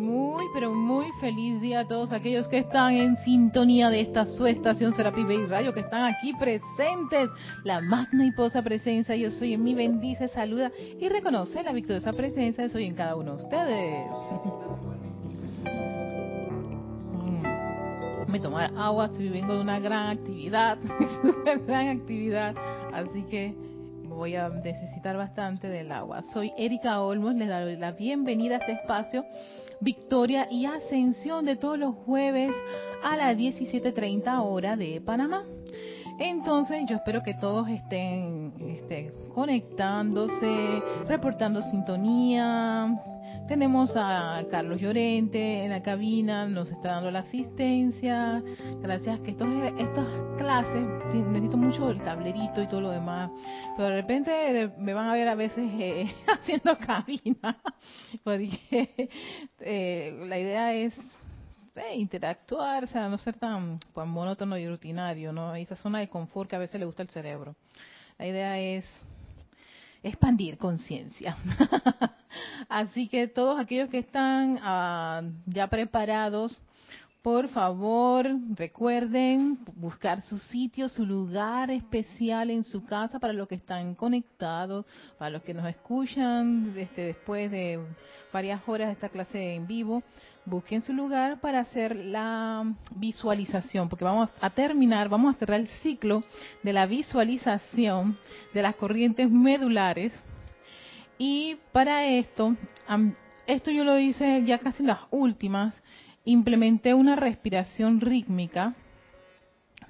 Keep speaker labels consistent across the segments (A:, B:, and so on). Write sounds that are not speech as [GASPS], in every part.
A: Muy, pero muy feliz día a todos aquellos que están en sintonía de esta su estación Serapi Bay Radio, que están aquí presentes. La magna y posa presencia, yo soy en mi bendice, saluda y reconoce la victoriosa presencia soy en cada uno de ustedes. Me tomar agua, estoy vengo de una gran actividad, [LAUGHS] una gran actividad, así que voy a necesitar bastante del agua. Soy Erika Olmos, les doy la bienvenida a este espacio Victoria y Ascensión de todos los jueves a las 17.30 hora de Panamá. Entonces yo espero que todos estén, estén conectándose, reportando sintonía, tenemos a Carlos Llorente en la cabina, nos está dando la asistencia. Gracias que estos, estas clases, necesito mucho el tablerito y todo lo demás. Pero de repente me van a ver a veces eh, [LAUGHS] haciendo cabina. [LAUGHS] Porque eh, la idea es eh, interactuar, o sea, no ser tan monótono y rutinario, ¿no? Esa zona de confort que a veces le gusta el cerebro. La idea es expandir conciencia. [LAUGHS] Así que todos aquellos que están ah, ya preparados, por favor, recuerden buscar su sitio, su lugar especial en su casa para los que están conectados, para los que nos escuchan este, después de varias horas de esta clase en vivo. Busquen su lugar para hacer la visualización, porque vamos a terminar, vamos a cerrar el ciclo de la visualización de las corrientes medulares y para esto, esto yo lo hice ya casi las últimas, implementé una respiración rítmica,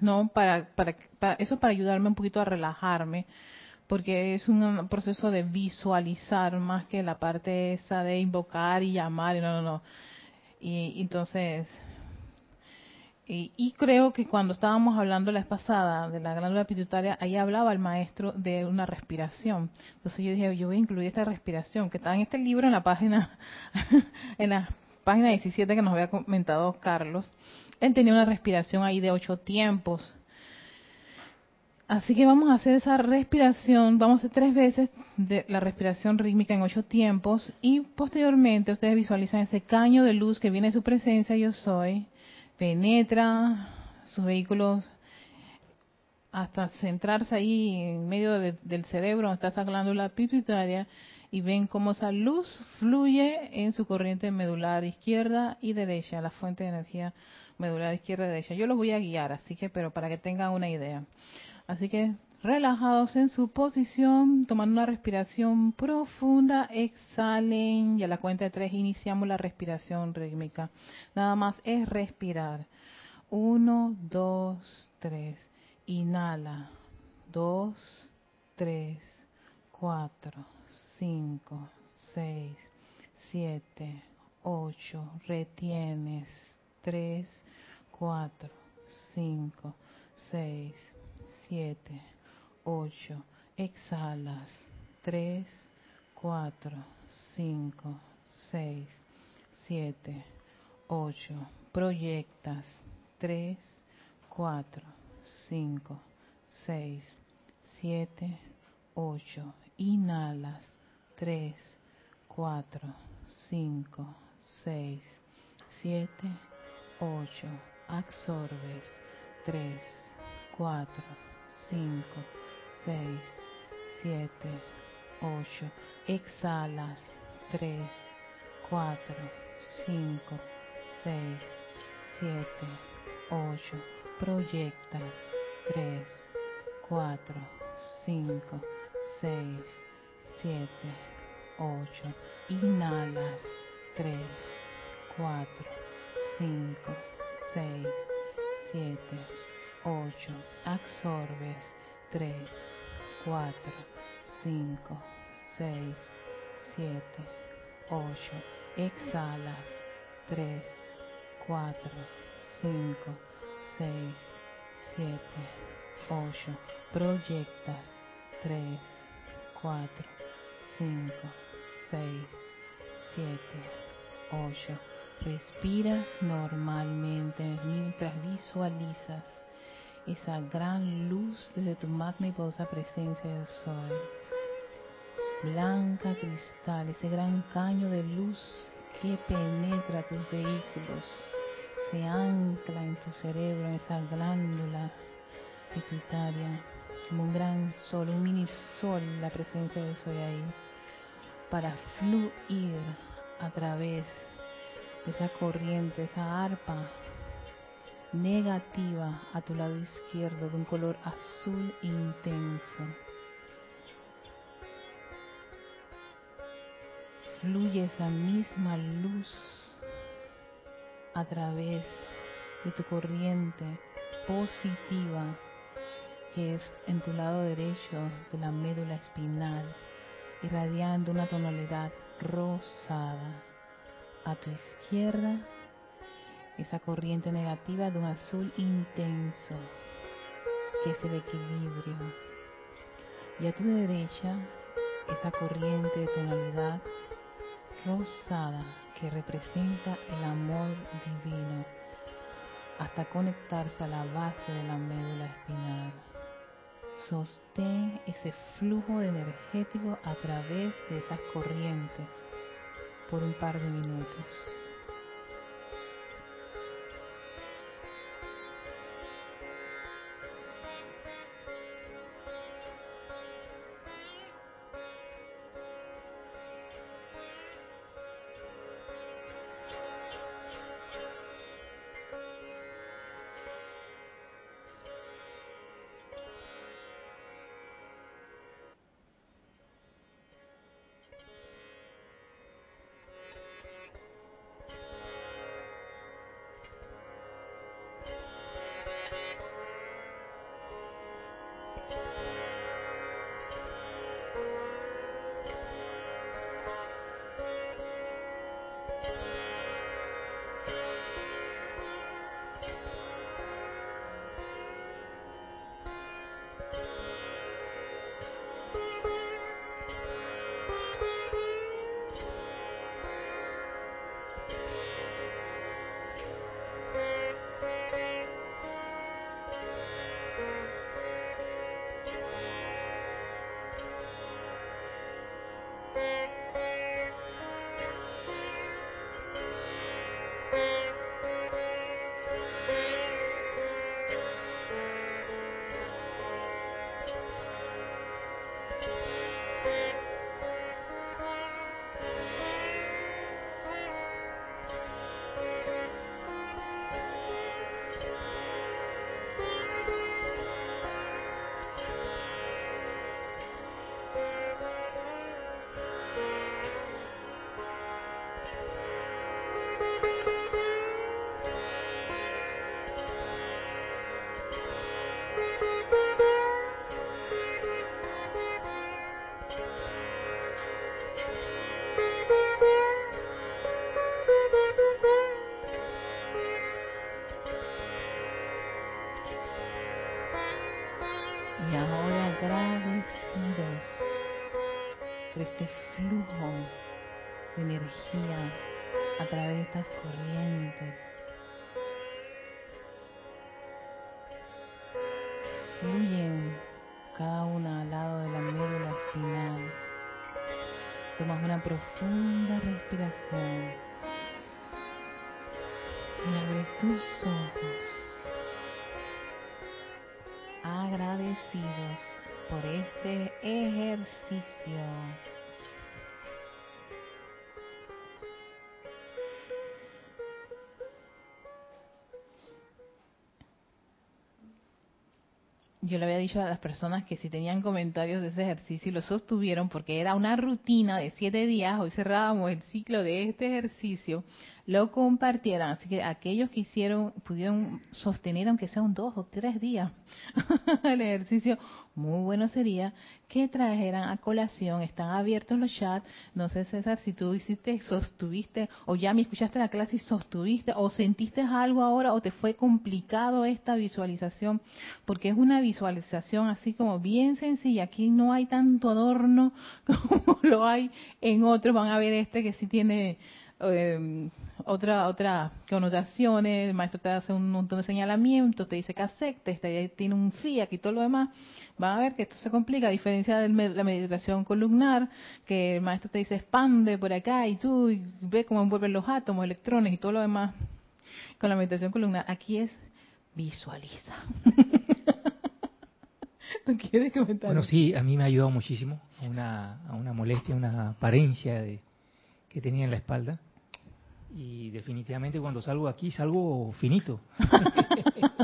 A: ¿no? Para, para, eso para ayudarme un poquito a relajarme, porque es un proceso de visualizar más que la parte esa de invocar y llamar, no, no, no. Y entonces y, creo que cuando estábamos hablando la vez pasada de la glándula pituitaria, ahí hablaba el maestro de una respiración. Entonces yo dije, yo voy a incluir esta respiración, que está en este libro en la página, [LAUGHS] en la página 17 que nos había comentado Carlos. Él tenía una respiración ahí de ocho tiempos. Así que vamos a hacer esa respiración, vamos a hacer tres veces de la respiración rítmica en ocho tiempos y posteriormente ustedes visualizan ese caño de luz que viene de su presencia, yo soy, penetra sus vehículos hasta centrarse ahí en medio del cerebro, donde está esa glándula pituitaria, y ven cómo esa luz fluye en su corriente medular izquierda y derecha, la fuente de energía medular izquierda y derecha. Yo los voy a guiar, así que, pero para que tengan una idea. Así que relajados en su posición, tomando una respiración profunda, exhalen y a la cuenta de tres iniciamos la respiración rítmica. Nada más es respirar. Uno, dos, tres. Inhala. Dos, tres, cuatro, cinco, seis, siete, ocho. Retienes. Tres, cuatro, cinco, seis, siete 8, exhalas, 3, 4, 5, 6, 7, 8, proyectas, 3, 4, 5, 6, 7, 8, inhalas, 3, 4, 5, 6, 7, 8, absorbes, 3, 4, 5, 6, 7, 8. Exhalas. 3, 4, 5, 6, 7, 8. Proyectas. 3, 4, 5, 6, 7, 8. Inhalas. 3, 4, 5, 6, 7, 8. Absorbes. 3, 4, 5, 6, 7, 8. Exhalas. 3, 4, 5, 6, 7, 8. Proyectas. 3, 4, 5, 6, 7, 8. Respiras normalmente mientras visualizas esa gran luz desde tu magna y poderosa presencia del sol. Blanca cristal, ese gran caño de luz que penetra tus vehículos, se ancla en tu cerebro, en esa glándula pituitaria, como un gran sol, un mini sol, la presencia de soy ahí, para fluir a través de esa corriente, esa arpa negativa a tu lado izquierdo de un color azul intenso. Fluye esa misma luz a través de tu corriente positiva que es en tu lado derecho de la médula espinal, irradiando una tonalidad rosada a tu izquierda esa corriente negativa de un azul intenso, que es el equilibrio. Y a tu derecha, esa corriente de tonalidad rosada que representa el amor divino, hasta conectarse a la base de la médula espinal. Sostén ese flujo energético a través de esas corrientes por un par de minutos. Este flujo de energía a través de estas corrientes. Dicho a las personas que si tenían comentarios de ese ejercicio y lo sostuvieron porque era una rutina de siete días, hoy cerrábamos el ciclo de este ejercicio, lo compartieran. Así que aquellos que hicieron, pudieron sostener aunque sean dos o tres días [LAUGHS] el ejercicio, muy bueno sería que trajeran a colación, están abiertos los chats, no sé César, si tú hiciste, sostuviste, o ya me escuchaste la clase y sostuviste, o sentiste algo ahora, o te fue complicado esta visualización, porque es una visualización así como bien sencilla, aquí no hay tanto adorno [LAUGHS] como lo hay en otros, van a ver este que sí tiene eh, otra otra connotaciones, el maestro te hace un montón de señalamientos, te dice que aceptes, te, tiene un FIAC y todo lo demás, van a ver que esto se complica, a diferencia de la meditación columnar, que el maestro te dice expande por acá y tú y ve cómo envuelven los átomos, electrones y todo lo demás. Con la meditación columnar, aquí es visualiza. [LAUGHS]
B: ¿Tú quieres comentar? Bueno, sí, a mí me ha ayudado muchísimo a una, a una molestia, una apariencia de, que tenía en la espalda. Y definitivamente cuando salgo aquí salgo finito. [LAUGHS]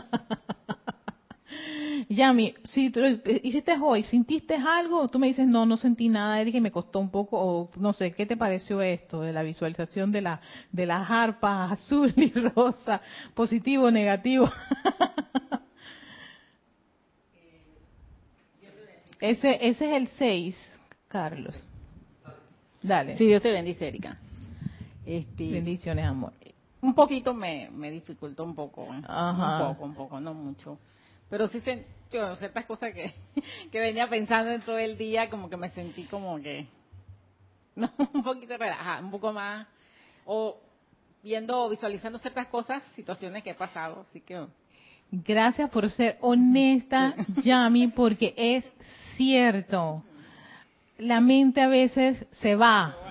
A: Yami, si tú hiciste hoy, ¿sintiste algo? Tú me dices, no, no sentí nada, Erika, y me costó un poco, o no sé, ¿qué te pareció esto de la visualización de la de las harpas [LAUGHS] azul y rosa, positivo, negativo? [LAUGHS] ese, ese es el 6, Carlos. Dale.
C: Sí, Dios te bendice, Erika.
A: Este, Bendiciones, amor.
C: Un poquito me, me dificultó un poco, ¿eh? un poco, un poco, no mucho. Pero sí sentí ciertas cosas que, [LAUGHS] que venía pensando en todo el día, como que me sentí como que, [LAUGHS] no, un poquito relajada, un poco más, o viendo, visualizando ciertas cosas, situaciones que he pasado, así que...
A: Gracias por ser honesta, [LAUGHS] Yami, porque es cierto. La mente a veces se va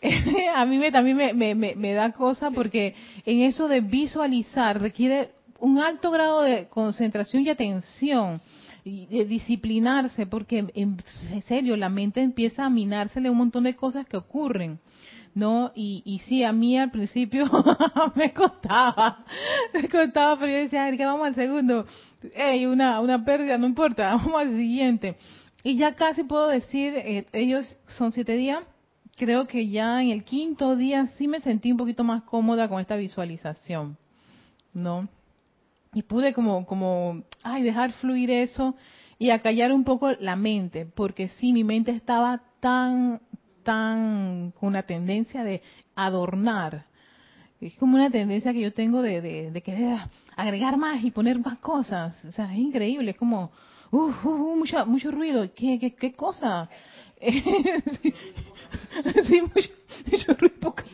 A: [LAUGHS] a mí me, también me, me, me, da cosa porque en eso de visualizar requiere un alto grado de concentración y atención y de disciplinarse porque en serio la mente empieza a minársele un montón de cosas que ocurren. ¿no? Y, y sí, a mí al principio [LAUGHS] me costaba, me costaba, pero yo decía, que vamos al segundo, hey, una, una pérdida, no importa, [LAUGHS] vamos al siguiente. Y ya casi puedo decir, eh, ellos son siete días, creo que ya en el quinto día sí me sentí un poquito más cómoda con esta visualización, ¿no? Y pude como, como, ay, dejar fluir eso y acallar un poco la mente, porque sí, mi mente estaba tan, tan, con una tendencia de adornar. Es como una tendencia que yo tengo de, querer agregar más y poner más cosas. O sea, es increíble, es como, uh, uh, mucho, mucho ruido. ¿Qué, qué, qué cosa? [LAUGHS] [LAUGHS] mucho,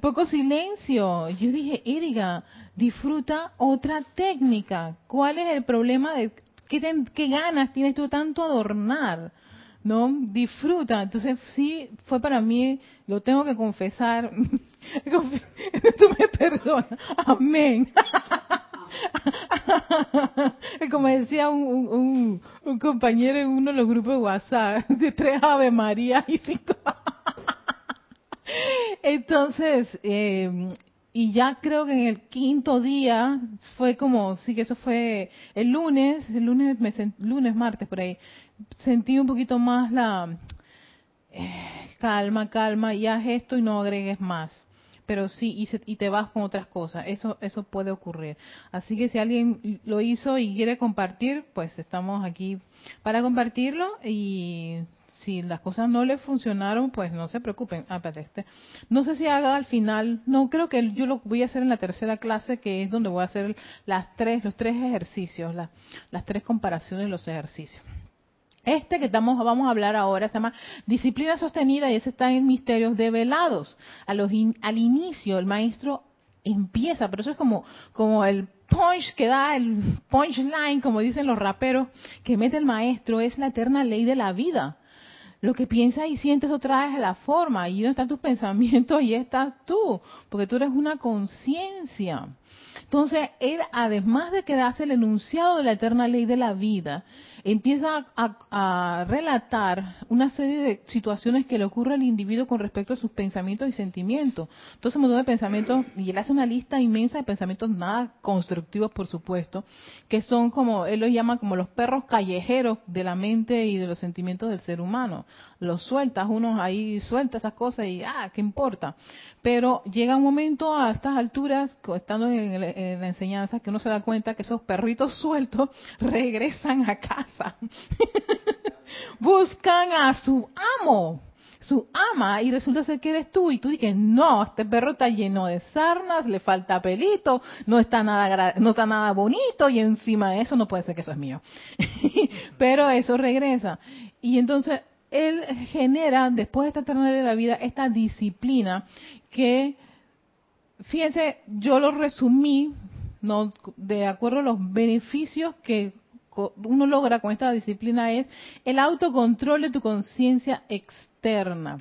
A: poco, silencio. Yo dije, Erika, disfruta otra técnica. ¿Cuál es el problema de qué, ganas tienes tú tanto adornar? ¿no? Disfruta. Entonces sí, fue para mí, lo tengo que confesar, [LAUGHS] [LAUGHS] tú me perdona, amén. Como decía un, un, compañero en uno de los grupos de WhatsApp, de tres Ave María y cinco. Entonces, eh, y ya creo que en el quinto día fue como, sí que eso fue el lunes, el lunes, me lunes, martes por ahí, sentí un poquito más la eh, calma, calma, y haz esto y no agregues más pero sí, y, y, te vas con otras cosas. Eso, eso puede ocurrir. Así que si alguien lo hizo y quiere compartir, pues estamos aquí para compartirlo y si las cosas no le funcionaron, pues no se preocupen. Ah, este. No sé si haga al final, no creo que yo lo voy a hacer en la tercera clase, que es donde voy a hacer las tres, los tres ejercicios, las tres comparaciones de los ejercicios. Este que estamos, vamos a hablar ahora se llama disciplina sostenida y ese está en misterios develados. A los al inicio el maestro empieza, pero eso es como, como el punch que da, el punchline, como dicen los raperos, que mete el maestro, es la eterna ley de la vida. Lo que piensas y sientes lo traes a la forma, y no están tus [LAUGHS] pensamientos, y estás tú, porque tú eres una conciencia. Entonces, él, además de que el enunciado de la eterna ley de la vida, empieza a, relatar una serie de situaciones que le ocurre al individuo con respecto a sus pensamientos y sentimientos. Entonces, un montón de pensamientos, y él hace una lista inmensa de pensamientos nada constructivos, por supuesto, que son como, él los llama como los perros callejeros de la mente y de los sentimientos del ser humano. Los sueltas, unos ahí suelta esas cosas y, ah, ¿qué importa? Pero llega un momento a estas alturas, estando en la enseñanza, que uno se da cuenta que esos perritos [LAUGHS] sueltos regresan a casa [LAUGHS] Buscan a su amo, su ama, y resulta ser que eres tú. Y tú dices, no, este perro está lleno de sarnas, le falta pelito, no está nada, no está nada bonito, y encima de eso no puede ser que eso es mío. [LAUGHS] Pero eso regresa. Y entonces él genera, después de esta eternidad de la vida, esta disciplina que, fíjense, yo lo resumí, no de acuerdo a los beneficios que uno logra con esta disciplina es el autocontrol de tu conciencia externa.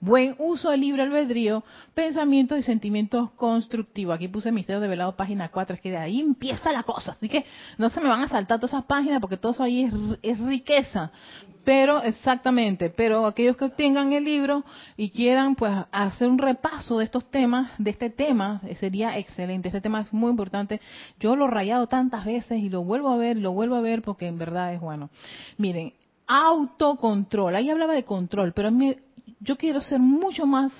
A: Buen uso del libre albedrío, pensamientos y sentimientos constructivos. Aquí puse Misterio de Velado, página 4, es que de ahí empieza la cosa. Así que no se me van a saltar todas esas páginas porque todo eso ahí es, riqueza. Pero, exactamente, pero aquellos que tengan el libro y quieran pues hacer un repaso de estos temas, de este tema, eh, sería excelente. Este tema es muy importante. Yo lo he rayado tantas veces y lo vuelvo a ver, lo vuelvo a ver porque en verdad es bueno. Miren, autocontrol. Ahí hablaba de control, pero a mí yo quiero ser mucho más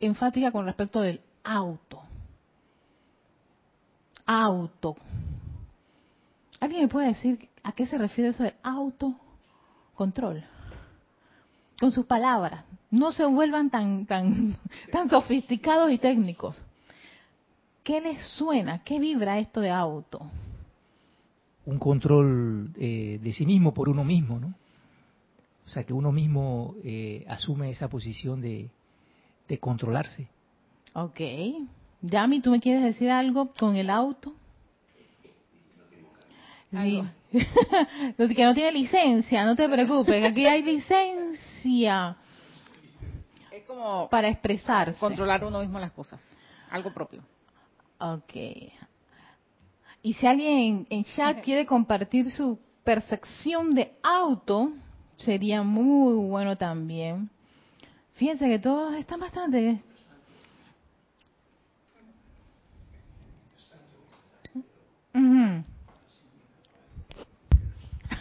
A: enfática con respecto del auto. Auto. ¿Alguien me puede decir a qué se refiere eso del autocontrol? Con sus palabras. No se vuelvan tan, tan, tan sofisticados y técnicos. ¿Qué les suena? ¿Qué vibra esto de auto?
B: Un control eh, de sí mismo por uno mismo, ¿no? O sea, que uno mismo eh, asume esa posición de, controlarse.
A: Ok. Yami, ¿tú me quieres decir algo con el auto? Sí. [LAUGHS] que no tiene licencia, no te preocupes, aquí hay licencia.
C: Es como
A: para expresarse.
C: Controlar uno mismo las cosas, algo propio.
A: Ok. Y si alguien en chat [LAUGHS] quiere compartir su percepción de auto, sería muy bueno también. Fíjense que todos están bastante...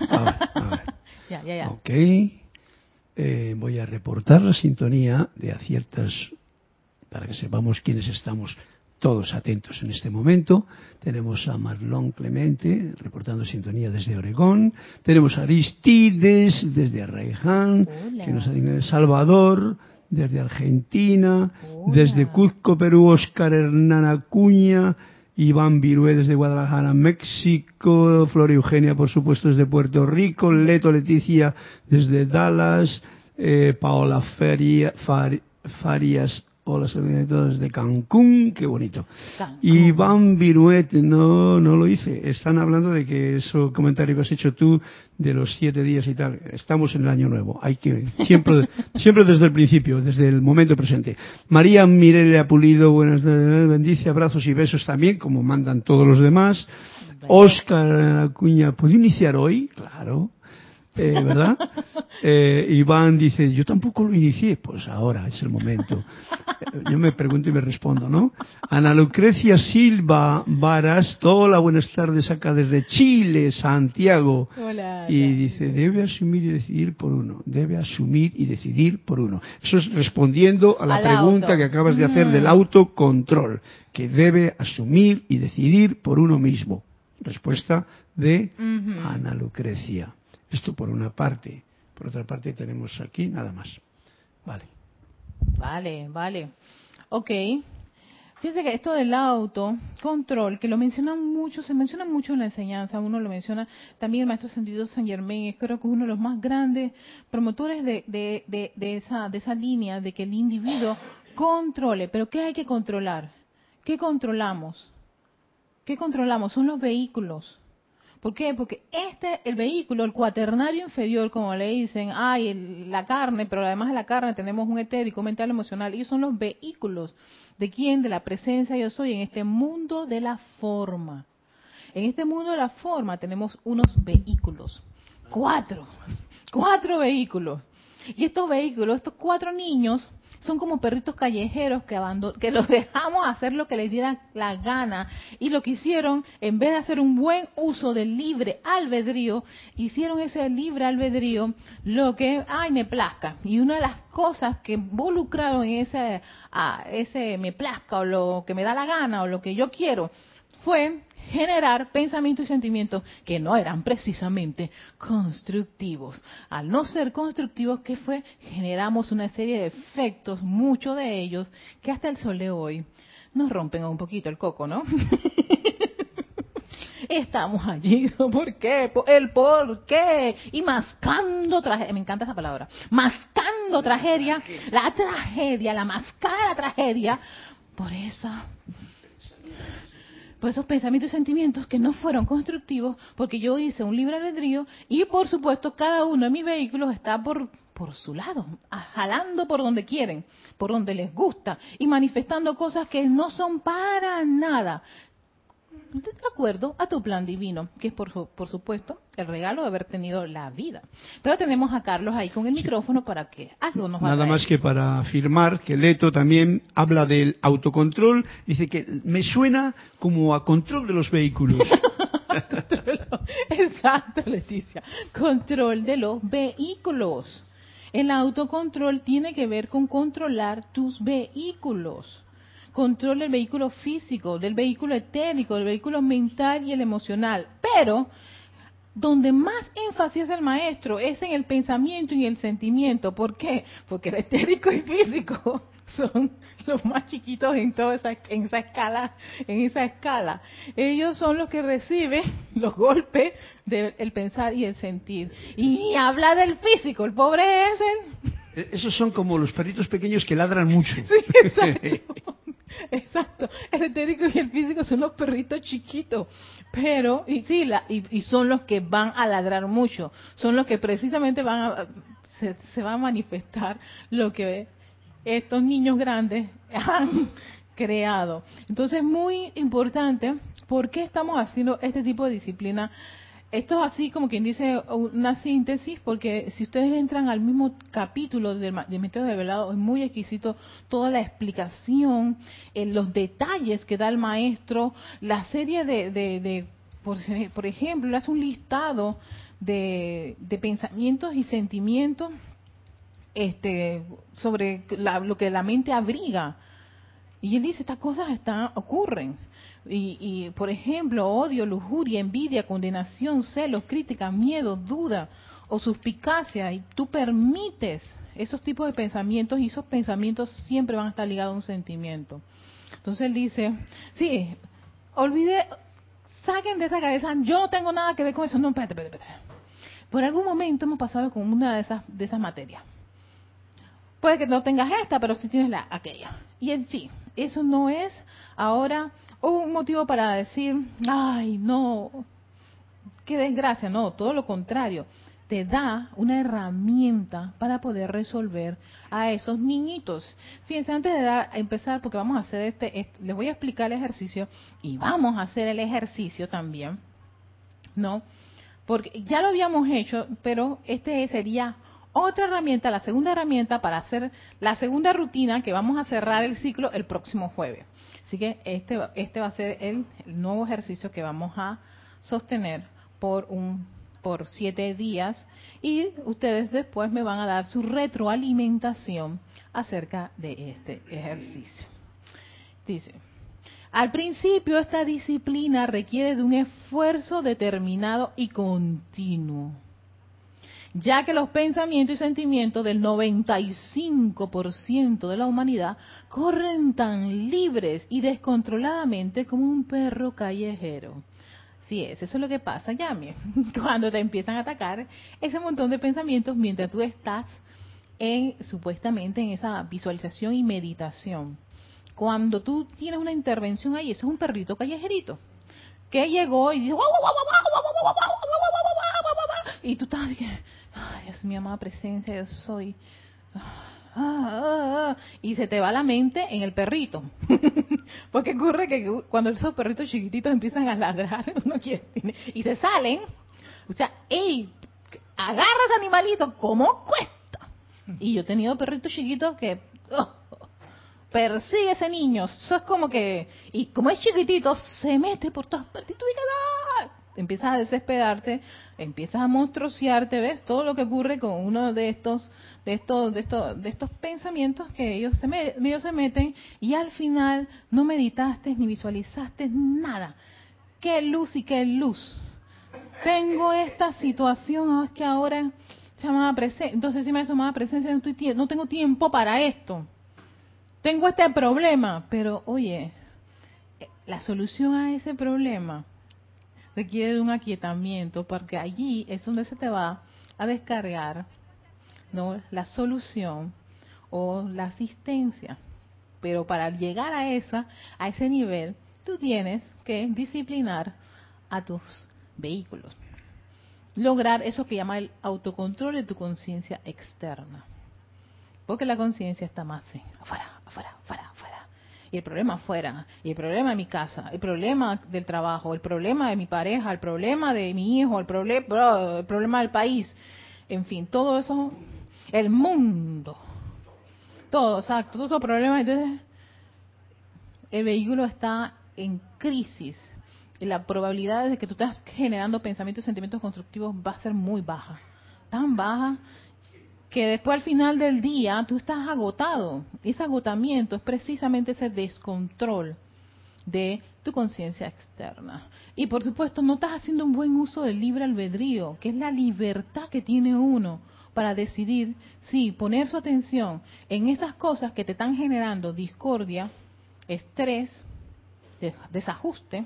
A: [LAUGHS]
D: ya, ya, ya. Ok. Eh, voy a reportar la sintonía de aciertas para que sepamos quiénes estamos todos atentos en este momento. Tenemos a Marlon Clemente reportando sintonía desde Oregón. Tenemos a Aristides desde Arraiján, que nos ha El Salvador, desde Argentina, desde Cuzco, Perú, Oscar Hernán Acuña, Iván Virué desde Guadalajara, México, Flor Eugenia, por supuesto, desde Puerto Rico, Leto Leticia desde Dallas, eh, Paola Feria, Farias Hola, todos de Cancún, qué bonito. Y Iván Viruet, no, no lo hice. Están hablando de que eso comentario que has hecho tú de los siete días y tal. Estamos en el año nuevo. Hay que, siempre, [LAUGHS] siempre desde el principio, desde el momento presente. María Mirelia Pulido, buenas noches, bendice, abrazos y besos también, como mandan todos los demás. Oscar Acuña, ¿puedo iniciar hoy? Claro. Eh, ¿verdad? [LAUGHS] Eh, Iván dice, yo tampoco lo inicié, pues ahora es el momento. Eh, yo me pregunto y me respondo, ¿no? Ana Lucrecia Silva Varas, hola, buenas tardes acá desde Chile, Santiago.
A: Hola.
D: Y dice, debe asumir y decidir por uno, debe asumir y decidir por uno. Eso es respondiendo a la pregunta que acabas de hacer del mm. autocontrol, que debe asumir y decidir por uno mismo. Respuesta de Ana Lucrecia. Esto por una parte. Por otra parte tenemos aquí nada más. Vale.
A: Vale, vale. Ok. Fíjense que esto del autocontrol, que lo mencionan mucho, se menciona mucho en la enseñanza, uno lo menciona, también el maestro Sentido San Germain, es creo que es uno de los más grandes promotores de, de, de, de, esa, de esa línea, de que el individuo controle. Pero ¿qué hay que controlar? ¿Qué controlamos? ¿Qué controlamos? Son los vehículos. ¿Por qué? Porque este, el vehículo, el cuaternario inferior, como le dicen, hay la carne, pero además de la carne tenemos un etérico, mental, emocional. Ellos son los vehículos. ¿De quién? De la presencia yo soy en este mundo de la forma. En este mundo de la forma tenemos unos vehículos. Cuatro. Cuatro vehículos. Y estos vehículos, estos cuatro niños, son como perritos callejeros que, que los [LAUGHS] dejamos hacer lo que les diera la gana. Y lo que hicieron, en vez de hacer un buen uso del libre albedrío, hicieron ese libre albedrío lo que, ay, me plazca. Y una de las cosas que involucraron en ese, a ese me plazca o lo que me da la gana o lo que yo quiero fue generar pensamientos y sentimientos que no eran precisamente constructivos. Al no ser constructivos, ¿qué fue? Generamos una serie de efectos, muchos de ellos, que hasta el sol de hoy nos rompen un poquito el coco, ¿no? [LAUGHS] estamos allí, [LAUGHS] ¿por qué? El por qué, y mascando tragedia, me encanta esa palabra, mascando tragedia, la tragedia, la mascara tragedia, por esa por esos pensamientos y sentimientos que no fueron constructivos, porque yo hice un libre albedrío y por supuesto cada uno de mis vehículos está por, por su lado, jalando por donde quieren, por donde les gusta y manifestando cosas que no son para nada de acuerdo a tu plan divino, que es por, por supuesto el regalo de haber tenido la vida. Pero tenemos a Carlos ahí con el micrófono para que algo nos
D: Nada más que para afirmar que Leto también habla del autocontrol, dice que me suena como a control de los vehículos. [LAUGHS]
A: Exacto, Leticia. Control de los vehículos. El autocontrol tiene que ver con controlar tus vehículos control del vehículo físico, del vehículo etérico, del vehículo mental y el emocional. Pero donde más énfasis el maestro es en el pensamiento y el sentimiento. ¿Por qué? Porque el etérico y físico [LAUGHS] son los más chiquitos en toda esa, en esa escala, en esa escala. Ellos son los que reciben [LAUGHS] los golpes del pensar y el sentir. Y habla del físico, el pobre es el...
D: E-, esos son como los perritos pequeños que ladran mucho. [LAUGHS]
A: Sí, exacto. [LAUGHS] Exacto. El etérico y el físico son los perritos chiquitos. Pero, y sí, la, y, son los que van a ladrar mucho. Son los que precisamente van a, se, se va a manifestar lo que estos niños grandes [LAUGHS] han creado. Entonces, muy importante, ¿por qué estamos haciendo este tipo de disciplina? Esto es así como quien dice una síntesis, porque si ustedes entran al mismo capítulo del, método de velado, es muy exquisito toda la explicación, en los detalles que da el maestro, la serie de, por, ejemplo, le hace un listado de, pensamientos y sentimientos este, sobre lo que la mente abriga. Y él dice, estas cosas están, ocurren. Y, por ejemplo, odio, lujuria, envidia, condenación, celos, crítica, miedo, duda o suspicacia, y tú permites esos tipos de pensamientos y esos pensamientos siempre van a estar ligados a un sentimiento. Entonces él dice, sí, olvide, saquen de esa cabeza, yo no tengo nada que ver con eso, no, espérate, espérate, espérate. Por algún momento hemos pasado con una de esas, de esas materias. Puede que no tengas esta, pero sí tienes la aquella. Y en fin, eso no es ahora un motivo para decir, ay, no, qué desgracia, no, todo lo contrario, te da una herramienta para poder resolver a esos niñitos. Fíjense, antes de dar, empezar, porque vamos a hacer este, les voy a explicar el ejercicio y vamos a hacer el ejercicio también, ¿no? Porque ya lo habíamos hecho, pero este sería otra herramienta, la segunda herramienta para hacer la segunda rutina que vamos a cerrar el ciclo el próximo jueves. Así que este, este va a ser el, nuevo ejercicio que vamos a sostener por un por siete días y ustedes después me van a dar su retroalimentación acerca de este ejercicio. Dice, al principio esta disciplina requiere de un esfuerzo determinado y continuo ya que los pensamientos y sentimientos del 95% de la humanidad corren tan libres y descontroladamente como un perro callejero. Sí es, eso es lo que pasa, Yami, cuando te empiezan a atacar ese montón de pensamientos mientras tú estás en, supuestamente, en esa visualización y meditación. Cuando tú tienes una intervención ahí, eso es un perrito callejerito que llegó y dice, y tú estás ay Dios mi amada presencia, yo soy. Ah, ah, ah, y se te va la mente en el perrito. [LAUGHS] Porque ocurre que cuando esos perritos chiquititos empiezan a ladrar, [LAUGHS] uno quiere, y se salen, o sea, ¡ey! Agarra ese animalito, ¿cómo cuesta? Y yo he tenido perritos chiquitos que oh, persigue ese niño. Eso es como que, y como es chiquitito, se mete por todas partes. Y tú empiezas a desesperarte, empiezas a monstruosearte, ves todo lo que ocurre con uno de estos de estos de estos de estos pensamientos que ellos se ellos se meten y al final no meditaste ni visualizaste nada. Qué luz y qué luz. Tengo esta situación, es que ahora llamada presencia, entonces si me llamada presencia no, estoy, no tengo tiempo para esto. Tengo este problema, pero oye, la solución a ese problema requiere de un aquietamiento, porque allí es donde se te va a descargar ¿no? la solución o la asistencia. Pero para llegar a esa, a ese nivel, tú tienes que disciplinar a tus vehículos. Lograr eso que llama el autocontrol de tu conciencia externa. Porque la conciencia está más afuera, afuera, afuera. Y el problema afuera, y el problema de mi casa, el problema del trabajo, el problema de mi pareja, el problema de mi hijo, el, problema el problema del país. En fin, todo eso, el mundo. Todo, exacto, todos esos problemas. Entonces, el vehículo está en crisis y la probabilidad de que tú estás generando pensamientos y sentimientos constructivos va a ser muy baja. Tan baja que después al final del día tú estás agotado. Ese agotamiento es precisamente ese descontrol de tu conciencia externa. Y por supuesto no estás haciendo un buen uso del libre albedrío, que es la libertad que tiene uno para decidir si poner su atención en esas cosas que te están generando discordia, estrés, desajuste,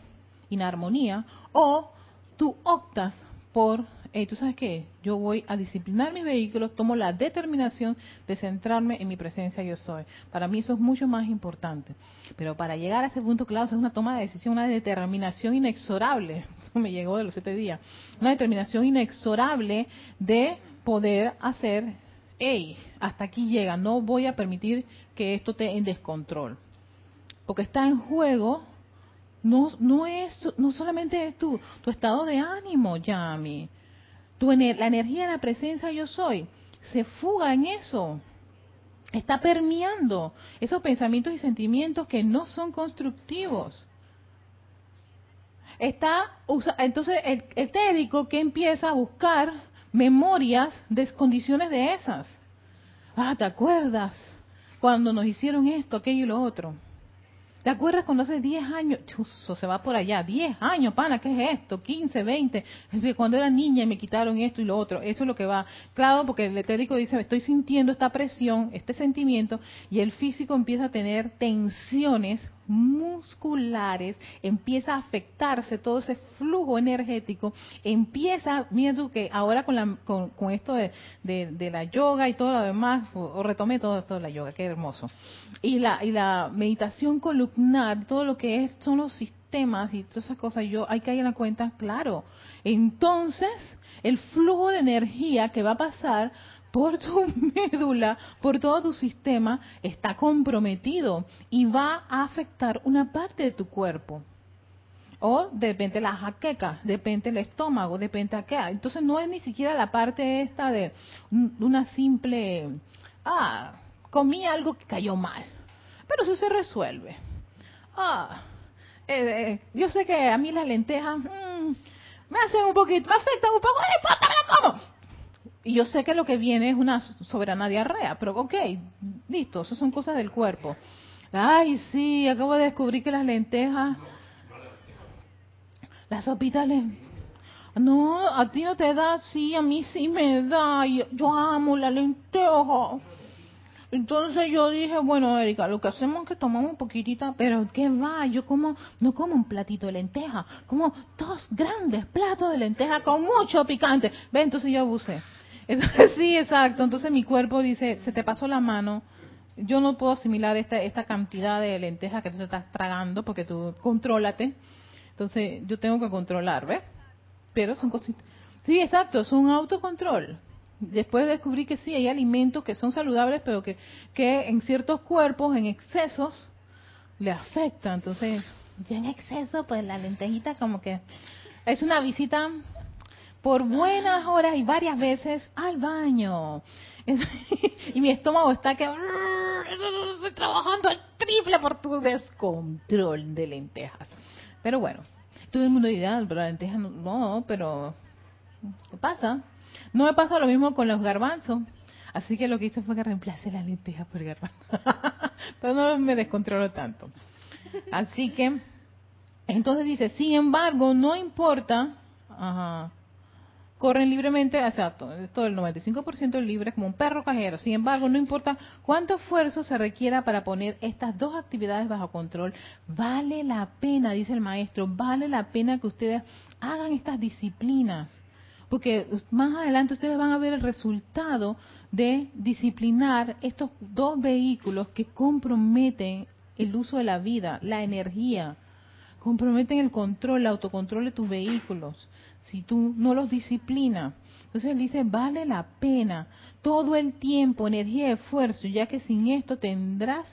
A: inarmonía, o tú optas por, tú sabes qué, yo voy a disciplinar mis vehículos, tomo la determinación de centrarme en mi presencia yo soy. Para mí eso es mucho más importante. Pero para llegar a ese punto, claro, es una toma de decisión, una determinación inexorable, [LAUGHS] me llegó de los siete días, una determinación inexorable de poder hacer, hey, hasta aquí llega, no voy a permitir que esto esté en descontrol. Porque está en juego no, no es, no solamente es tu, tu estado de ánimo, Yami. Tu, la energía de la presencia yo soy se fuga en eso. Está permeando esos pensamientos y sentimientos que no son constructivos. Está, entonces el etérico que empieza a buscar memorias de condiciones de esas. Ah, ¿te acuerdas? Cuando nos hicieron esto, aquello y lo otro. ¿Te acuerdas cuando hace 10 años? Chuso, se va por allá. 10 años, pana, ¿qué es esto? 15, 20. Cuando era niña y me quitaron esto y lo otro. Eso es lo que va. Claro, porque el etérico dice, estoy sintiendo esta presión, este sentimiento, y el físico empieza a tener tensiones musculares, empieza a afectarse todo ese flujo energético, empieza, mira tú que ahora con, la, con, esto de, de, la yoga y todo lo demás, o, retomé todo esto de la yoga, qué hermoso, y la, y la meditación columnar, todo lo que es, son los sistemas y todas esas cosas, yo hay que ir en la cuenta, claro, entonces el flujo de energía que va a pasar por tu [LAUGHS] médula, por todo tu sistema, está comprometido y va a afectar una parte de tu cuerpo. O depende la jaqueca, depende el estómago, depende a qué. Entonces no es ni siquiera la parte esta de una simple, ah, comí algo que cayó mal. Pero eso se resuelve. Ah, eh, eh, yo sé que a mí las lentejas mm, me hacen un poquito, me afectan un poco, no importa, me como y yo sé que lo que viene es una soberana diarrea, pero ok, listo, eso son cosas del cuerpo. Ay, sí, acabo de descubrir que las lentejas, las sopitas No, a ti no te da, sí, a mí sí me da, yo, amo la lenteja. Entonces yo dije, bueno, Erika, lo que hacemos es que tomamos un poquitita, pero ¿qué va? Yo como, no como un platito de lenteja, como dos grandes platos de lenteja con mucho picante. Ve, entonces yo abusé. Entonces, sí, exacto. Entonces mi cuerpo dice, se te pasó la mano. Yo no puedo asimilar esta, esta cantidad de lentejas que tú estás tragando porque tú contrólate. Entonces yo tengo que controlar, ¿ves? Pero son cositas. Sí, exacto, es un autocontrol. Después descubrí que sí, hay alimentos que son saludables, pero que, que en ciertos cuerpos, en excesos, le afecta. Entonces, ya en exceso, pues la lentejita como que es una visita por buenas horas y varias veces al baño. [LAUGHS] y mi estómago está que estoy trabajando al triple por tu descontrol de lentejas. Pero bueno, todo el mundo dirá, pero la lenteja no, pero ¿qué pasa? No me pasa lo mismo con los garbanzos. Así que lo que hice fue que reemplacé la lenteja por garbanzo. [LAUGHS] pero no me descontrolo tanto. Así que, entonces dice, sin embargo, no importa, ajá, corren libremente, exacto, todo el 95% es libre como un perro cajero. Sin embargo, no importa cuánto esfuerzo se requiera para poner estas dos actividades bajo control, vale la pena, dice el maestro, vale la pena que ustedes hagan estas disciplinas. Porque más adelante ustedes van a ver el resultado de disciplinar estos dos vehículos que comprometen el uso de la vida, la energía, comprometen el control, el autocontrol de tus vehículos si tú no los disciplinas. Entonces él dice, vale la pena todo el tiempo, energía y esfuerzo, ya que sin esto tendrás,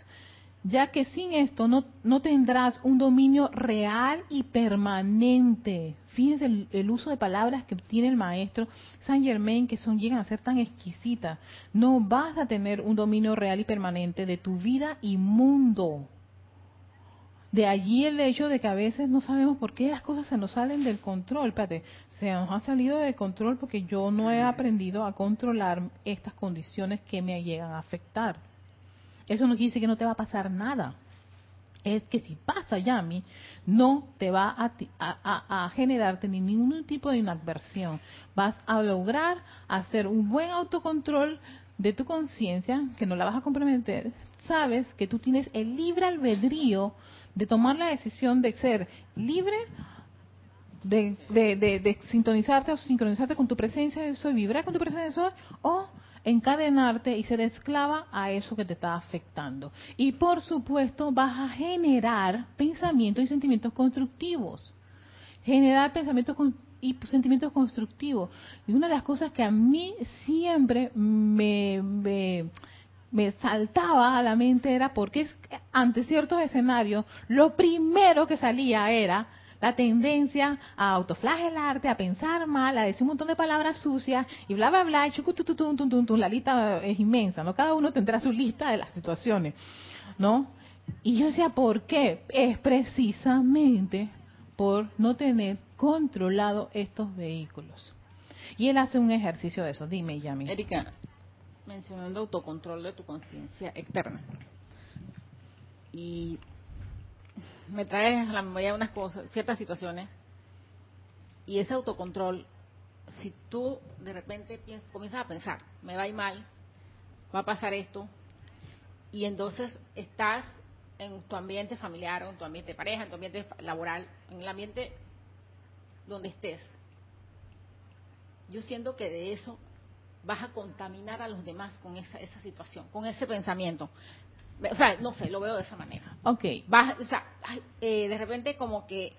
A: ya que sin esto no, no tendrás un dominio real y permanente. Fíjense el, el, uso de palabras que tiene el maestro Saint Germain que son, llegan a ser tan exquisitas. No vas a tener un dominio real y permanente de tu vida y mundo. De allí el hecho de que a veces no sabemos por qué las cosas se nos salen del control. Espérate, se nos ha salido del control porque yo no he aprendido a controlar estas condiciones que me llegan a afectar. Eso no quiere decir que no te va a pasar nada. Es que si pasa ya a mí, no te va a, a generarte ni ningún tipo de inadversión. Vas a lograr hacer un buen autocontrol de tu conciencia, que no la vas a comprometer. Sabes que tú tienes el libre albedrío de tomar la decisión de ser libre de, de, sintonizarte o sincronizarte con tu presencia de soy, vibrar con tu presencia de soy, o encadenarte y ser esclava a eso que te está afectando. Y por supuesto vas a generar pensamientos y sentimientos constructivos. Generar pensamientos y sentimientos constructivos. Y una de las cosas que a mí siempre me me saltaba a la mente era porque ante ciertos escenarios lo primero que salía era la tendencia a autoflagelarte, a pensar mal, a decir un montón de palabras sucias y bla, bla, bla, y la lista es inmensa, ¿no? Cada uno tendrá su lista de las situaciones, ¿no? Y yo decía, ¿por qué? Es precisamente por no tener controlado estos vehículos. Y él hace un ejercicio de eso. Dime, Yami.
C: Erika, mencionando autocontrol de tu conciencia externa. Y me traes a la memoria unas cosas, ciertas situaciones. Y ese autocontrol, si tú de repente piensas, comienzas a pensar, me va a ir mal, va a pasar esto, y entonces estás en tu ambiente familiar, o en tu ambiente de pareja, en tu ambiente laboral, en el ambiente donde estés. Yo siento que de eso vas a contaminar a los demás con esa, esa situación, con ese pensamiento. O sea, no sé, lo veo de esa manera.
A: Ok.
C: Vas, o sea, eh, de repente como que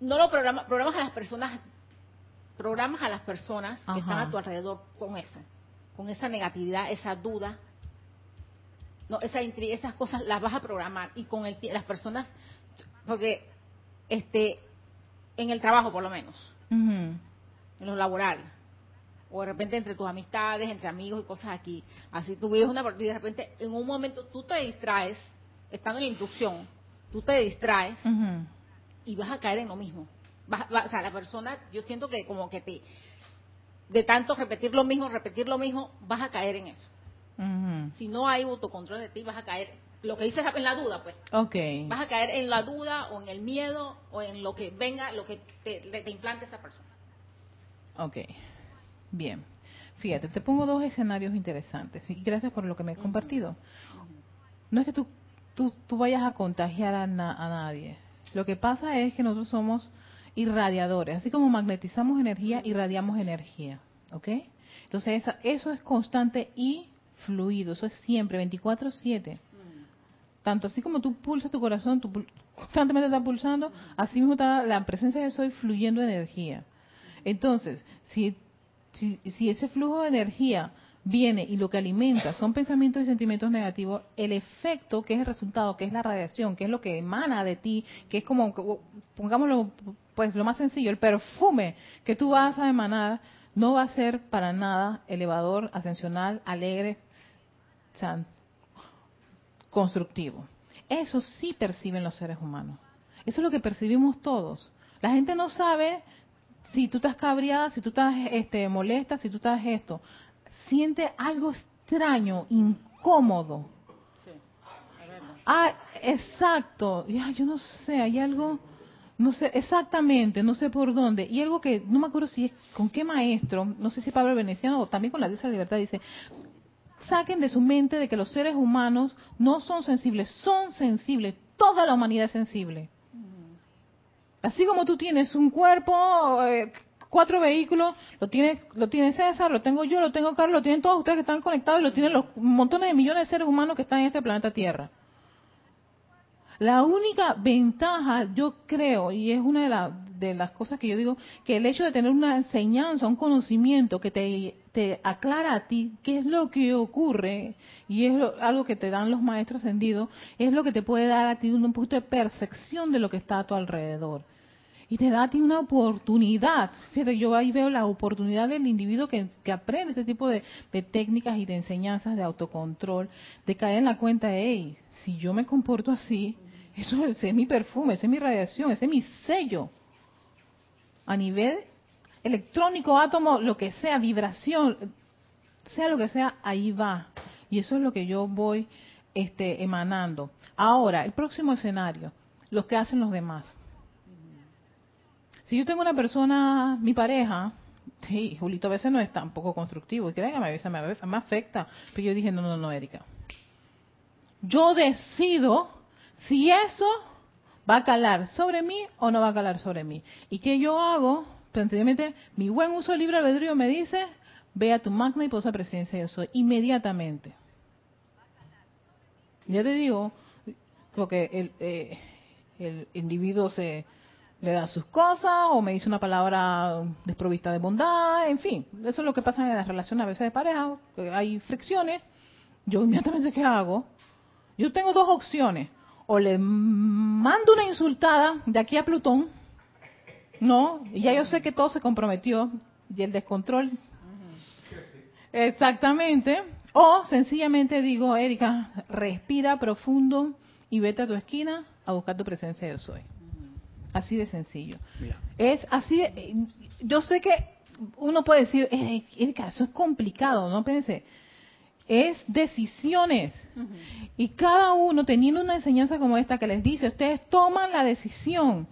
C: no lo programas, programas a las personas, programas a las personas que están a tu alrededor con eso, con esa negatividad, esa duda, no, esa esas cosas las vas a programar y con el, las personas, porque este, en el trabajo por lo menos, en lo laboral, o de repente entre tus amistades, entre amigos y cosas aquí. Así tú vives una partida y de repente en un momento tú te distraes, estando en la instrucción, tú te distraes y vas a caer en lo mismo. o sea, la persona, yo siento que como que te, de tanto repetir lo mismo, repetir lo mismo, vas a caer en eso. Si no hay autocontrol de ti, vas a caer, lo que dices en la duda, pues.
A: Okay.
C: Vas a caer en la duda o en el miedo o en lo que venga, lo que te, te implante esa persona.
A: Ok. Bien, fíjate, te pongo dos escenarios interesantes y gracias por lo que me has compartido. No es que tú, tú, tú vayas a contagiar a, nadie. Lo que pasa es que nosotros somos irradiadores. Así como magnetizamos energía, irradiamos energía. ¿Ok? Entonces eso es constante y fluido. Eso es siempre, 24-7. Tanto así como tú pulsas tu corazón, tú constantemente está pulsando, así mismo está la presencia de soy fluyendo energía. Entonces, si si, ese flujo de energía viene y lo que alimenta son pensamientos y sentimientos negativos, el efecto que es el resultado, que es la radiación, que es lo que emana de ti, que es como, pongámoslo, pues lo más sencillo, el perfume que tú vas a emanar no va a ser para nada elevador, ascensional, alegre, o sea, constructivo. Eso sí perciben los seres humanos. Eso es lo que percibimos todos. La gente no sabe si tú estás cabreada, si tú estás este, molesta, si tú estás esto, siente algo extraño, incómodo. Sí, ah, exacto. Ya, yo no sé, hay algo no sé exactamente, no sé por dónde. Y algo que no me acuerdo si es con qué maestro, no sé si Pablo Veneciano o también con la diosa de la libertad, dice, saquen de su mente de que los seres humanos no son sensibles, son sensibles, toda la humanidad es sensible. Así como tú tienes un cuerpo, eh, cuatro vehículos, lo tiene, lo tiene César, lo tengo yo, lo tengo Carlos, lo tienen todos ustedes que están conectados y lo tienen los montones de millones de seres humanos que están en este planeta Tierra. La única ventaja, yo creo, y es una de, las cosas que yo digo, que el hecho de tener una enseñanza, un conocimiento que te, te aclara a ti qué es lo que ocurre, y es algo que te dan los maestros ascendidos, es lo que te puede dar a ti un, punto de percepción de lo que está a tu alrededor. Y te da a ti una oportunidad. Fíjate, yo ahí veo la oportunidad del individuo que, aprende este tipo de, de, técnicas y de enseñanzas de autocontrol, de caer en la cuenta, hey, si yo me comporto así, eso es mi perfume, ese es mi radiación, ese es mi sello. A nivel electrónico, átomo, lo que sea, vibración, sea lo que sea, ahí va. Y eso es lo que yo voy este, emanando. Ahora, el próximo escenario, los que hacen los demás. Si yo tengo una persona, mi pareja, sí, Julito a veces no es tan poco constructivo, y créanme, a veces me, me afecta, pero yo dije, no, no, no, Erika. Yo decido si eso va a calar sobre mí o no va a calar sobre mí. ¿Y qué yo hago? Sencillamente, mi buen uso del libre albedrío me dice, ve a tu magna y posa presencia yo soy, inmediatamente. Ya te digo, porque el, eh, el individuo se le da sus cosas o me dice una palabra desprovista de bondad, en fin, eso es lo que pasa en las relaciones a veces de pareja, hay fricciones, yo inmediatamente ¿qué hago? Yo tengo dos opciones, o le mando una insultada de aquí a Plutón, ¿no? Y ya yo sé que todo se comprometió y el descontrol. Exactamente. O sencillamente digo, Erika, respira profundo y vete a tu esquina a buscar tu presencia yo soy. Así de sencillo. Es así de, yo sé que uno puede decir, Erika, eso es complicado, no pense es decisiones. Y cada uno teniendo una enseñanza como esta que les dice, ustedes toman la decisión,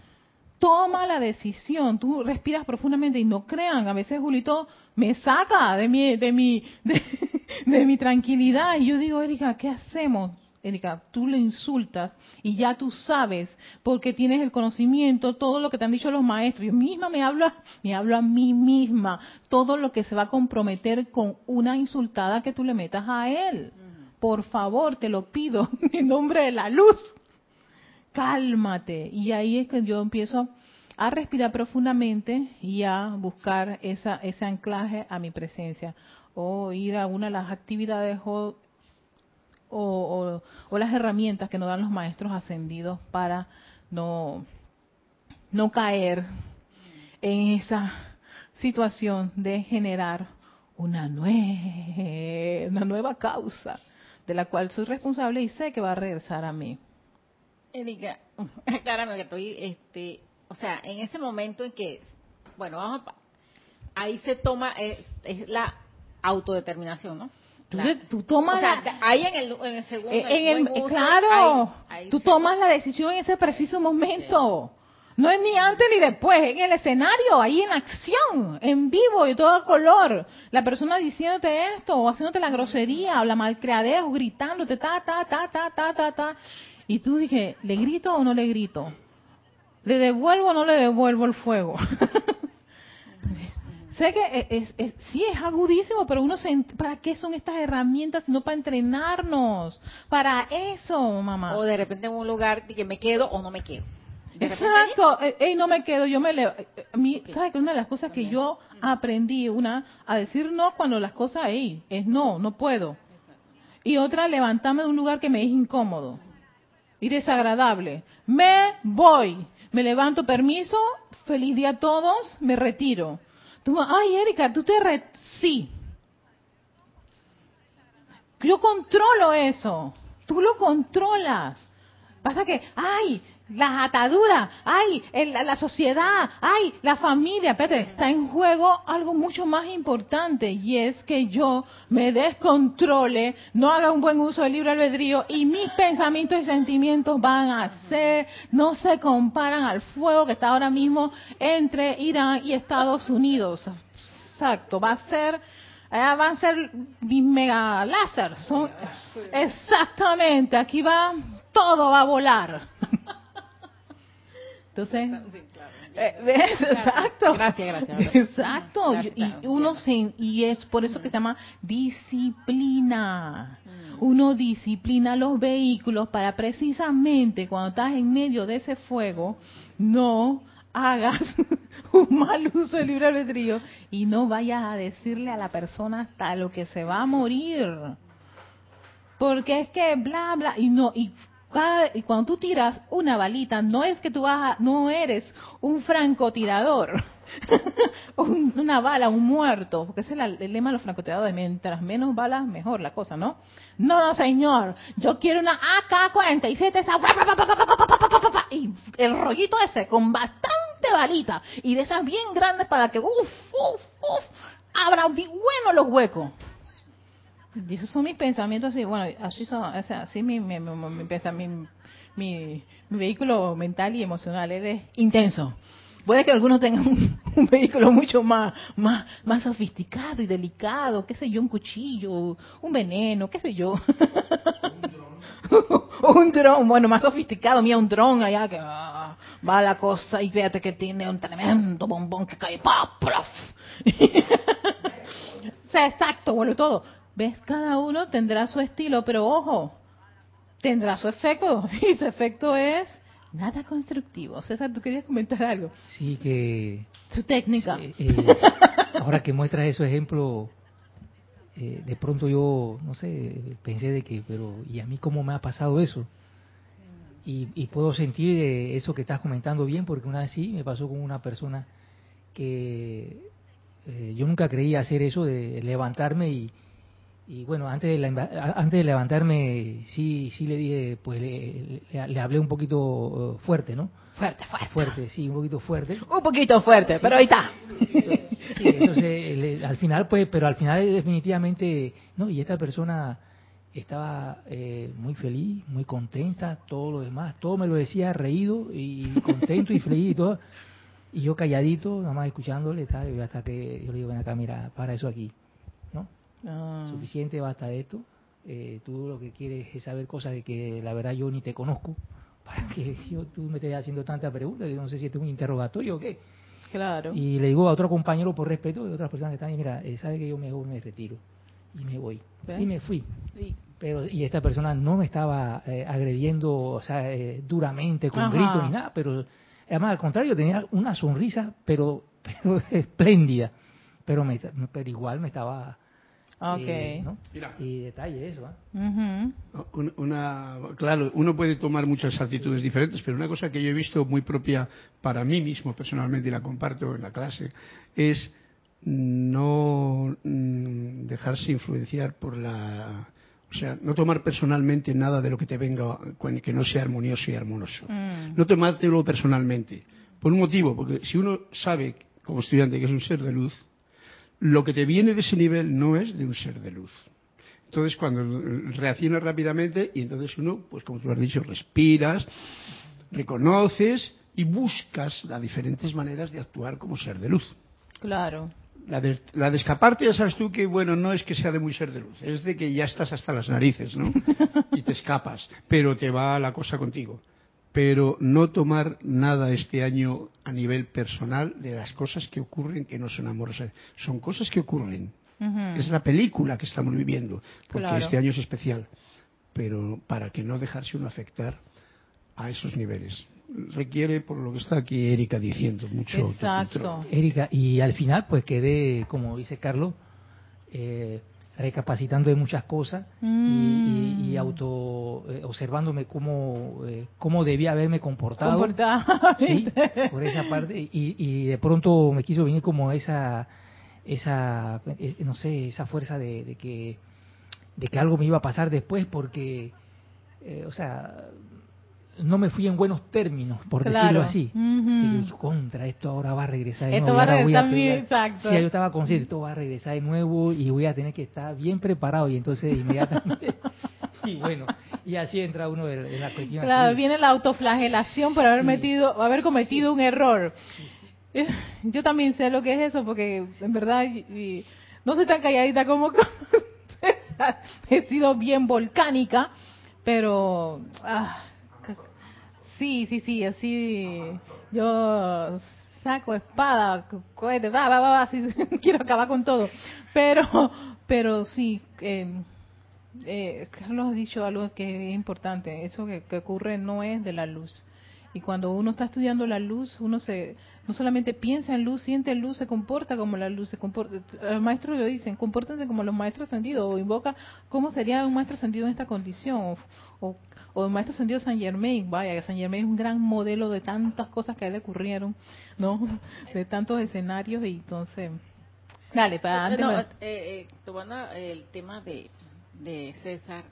A: toma la decisión, tú respiras profundamente y no crean, a veces Julito me saca de mi, de mi, [LAUGHS] de mi tranquilidad y yo digo, Erika, ¿qué hacemos? Erika, tú le insultas y ya tú sabes, porque tienes el conocimiento, todo lo que te han dicho los maestros. Yo misma me hablo, me hablo a mí misma, todo lo que se va a comprometer con una insultada que tú le metas a él. Por favor, te lo pido, [LAUGHS] en nombre de la luz. Cálmate. Y ahí es que yo empiezo a respirar profundamente y a buscar esa, ese anclaje a mi presencia o ir a una de las actividades o o, las herramientas que nos dan los maestros ascendidos para no, no caer en esa situación de generar una, una nueva causa de la cual soy responsable y sé que va a regresar a mí.
C: Erika, [LAUGHS] aclárame que estoy, este, o sea, en ese momento en que, bueno, vamos ahí se toma, es la autodeterminación, ¿no?
A: Tú, tomas
C: ahí en el, segundo
A: eh, claro tú tomas la decisión en ese preciso momento. No es ni antes ni después en el escenario ahí en acción en vivo y todo color. La persona diciéndote esto o haciéndote la grosería o la malcriadez o gritándote ta ta ta ta ta ta ta y tú dije le grito o no le grito le devuelvo o no le devuelvo el fuego [LAUGHS] Sé que es, sí es agudísimo, pero uno se, ¿para qué son estas herramientas sino para entrenarnos? Para eso, mamá.
C: O de repente en un lugar que me quedo o no me quedo.
A: Exacto, y no me quedo, yo me le a mí, ¿sabes que una de las cosas que yo aprendí, una, a decir no cuando las cosas ahí, es no, no puedo. Y otra, levantarme de un lugar que me es incómodo y desagradable. Me voy, me levanto, permiso, feliz día a todos, me retiro ay, Erika, tú te... Re sí. Yo controlo eso. Tú lo controlas. Pasa que, ay, las ataduras, ay, la sociedad, ay, la familia, espérate, está en juego algo mucho más importante y es que yo me descontrole, no haga un buen uso del libre albedrío y mis pensamientos y sentimientos van a ser, no se comparan al fuego que está ahora mismo entre Irán y Estados Unidos. Exacto, va a ser Allá van a ser mega láser. exactamente, aquí va, todo va a volar. Entonces, eh, [LAUGHS] Exacto.
C: Gracias, gracias.
A: Exacto. y uno se, y es por eso que se llama disciplina. Mm. Uno disciplina los vehículos para precisamente cuando estás en medio de ese fuego no hagas [LAUGHS] un mal uso del libre albedrío y no vayas a decirle a la persona hasta lo que se va a morir. Porque es que bla bla y no y y cuando tú tiras una balita, no es que tú vas no eres un francotirador, una bala, un muerto, porque ese es el, lema de los francotiradores, mientras menos balas, mejor la cosa, ¿no? No, no, señor, yo quiero una AK-47, y el rollito ese, con bastante balita, y de esas bien grandes para que, uff, uff, uff, abra bueno los huecos. Y esos son mis pensamientos, así, bueno, así son, o así mi, mi, mi, mi, vehículo mental y emocional es intenso. Puede que algunos tengan [LAUGHS] un, vehículo mucho más, más, más sofisticado y delicado, qué sé yo, un cuchillo, un veneno, qué sé yo. [LAUGHS] un dron, bueno, más sofisticado, mira un dron allá que ah, va la cosa y fíjate que tiene un tremendo bombón que cae, ¡pap! [LAUGHS] o sea, exacto, bueno, todo. ¿Ves? Cada uno tendrá su estilo, pero ojo, tendrá su efecto. [LAUGHS] Y su efecto es nada constructivo. César, ¿tú querías comentar algo?
B: Sí, que...
A: Su técnica.
B: Eh, ahora que muestras ese ejemplo, eh, de pronto yo, no sé, pensé de que, pero ¿y a mí cómo me ha pasado eso? Y, y puedo sentir eso que estás comentando bien, porque una vez sí me pasó con una persona que eh, yo nunca creía hacer eso de levantarme y, y bueno, antes de, antes de levantarme, sí sí le dije, pues le, hablé un poquito uh, fuerte, ¿no?
A: Fuerte, fuerte.
B: Fuerte, sí, un poquito fuerte.
A: Un poquito fuerte, pero ahí está.
B: Sí, entonces al final, pues, pero al final definitivamente, no, y esta persona estaba eh, muy feliz, muy contenta, todo lo demás, todo me lo decía reído y contento y feliz y todo. Y yo calladito, nada más escuchándole, hasta que yo le digo, ven acá, mira, para eso aquí. Ah. Suficiente basta de esto. Eh, tú lo que quieres es saber cosas de que la verdad yo ni te conozco. [LAUGHS] Para que yo, tú me estés haciendo tantas preguntas, yo no sé si esto es un interrogatorio o qué.
A: Claro.
B: Y le digo a otro compañero por respeto y otras personas que están ahí, mira, eh, sabe que yo me, me retiro y me voy. Y me fui. Pero, y esta persona no me estaba eh, agrediendo, o sea, duramente, con gritos ni nada, pero además al contrario, tenía una sonrisa, pero, [LAUGHS] pero espléndida. Pero, me, pero igual me estaba
A: Okay.
B: Y detalle eso.
D: ¿eh? una, claro, uno puede tomar muchas actitudes diferentes, pero una cosa que yo he visto muy propia para mí mismo personalmente y la comparto en la clase es no mm, dejarse influenciar por la o sea, no tomar personalmente nada de lo que te venga que no sea armonioso y armonioso. Mm. No tomártelo personalmente. Por un motivo, porque si uno sabe, como estudiante, que es un ser de luz, lo que te viene de ese nivel no es de un ser de luz. Entonces, cuando reaccionas rápidamente, y entonces uno, pues como tú has dicho, respiras, reconoces y buscas las diferentes maneras de actuar como ser de luz.
A: Claro.
D: La de, la de, escaparte, ya sabes tú que, bueno, no es que sea de muy ser de luz, es de que ya estás hasta las narices, ¿no? [LAUGHS] y te escapas, pero te va la cosa contigo pero no tomar nada este año a nivel personal de las cosas que ocurren que no son amorosas. Son cosas que ocurren. Es la película que estamos viviendo, porque este año es especial. Pero para que no dejarse uno afectar a esos niveles. Requiere, por lo que está aquí Erika diciendo, mucho
A: Exacto.
B: Erika, y al final, pues quedé, como dice Carlos, eh, recapacitando de muchas cosas y, mm. auto eh, observándome cómo, eh, cómo debía haberme comportado [LAUGHS] ¿sí? por esa parte y, y, de pronto me quiso venir como esa esa eh, no sé esa fuerza de, que de que algo me iba a pasar después porque o sea no me fui en buenos términos, por decirlo así. y yo, contra, esto ahora va a regresar de esto nuevo. Va a regresar voy a exacto. Sí, yo estaba consciente, esto va a regresar de nuevo y voy a tener que estar bien preparado. Y entonces inmediatamente... [LAUGHS] y bueno, y así entra uno en la cuestión.
A: Claro, viene la autoflagelación por haber, metido, haber cometido un error. [LAUGHS] Yo también sé lo que es eso, porque en verdad y, no soy tan calladita como... [LAUGHS] he sido bien volcánica, pero... Ah, Sí, sí, sí, así yo saco espada, cohete, va, va, va, así, [LAUGHS] quiero acabar con todo. Pero, pero sí, eh, eh, Carlos ha dicho algo que es importante, eso que, ocurre no es de la luz. Y cuando uno está estudiando la luz, uno se no solamente piensa en luz, siente luz, se comporta como la luz, se comporta, los maestros lo dicen, compórtense como los maestros sentidos, o invoca cómo sería un maestro sentido en esta condición, o el maestro sentido San Germain, vaya, San Germain es un gran modelo de tantas cosas que a él le ocurrieron, ¿no? [LAUGHS] De tantos escenarios y entonces... Dale, para
C: antes... No, eh, eh, tomando el tema de, de César,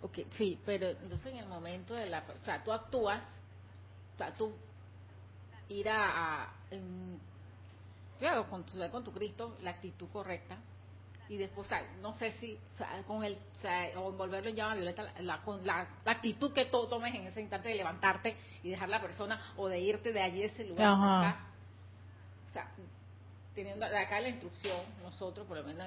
C: okay, sí, pero entonces en el momento de la... O sea, tú actúas, o sea, tú ir a... claro, con tu, con tu Cristo, la actitud correcta, y después, o sea, no sé si con el, o, sea, o envolverlo en llama violeta, la, con la, actitud que tú tomes en ese instante de levantarte y dejar la persona o de irte de allí, de ese lugar, acá, o sea, teniendo acá la instrucción, nosotros por lo menos,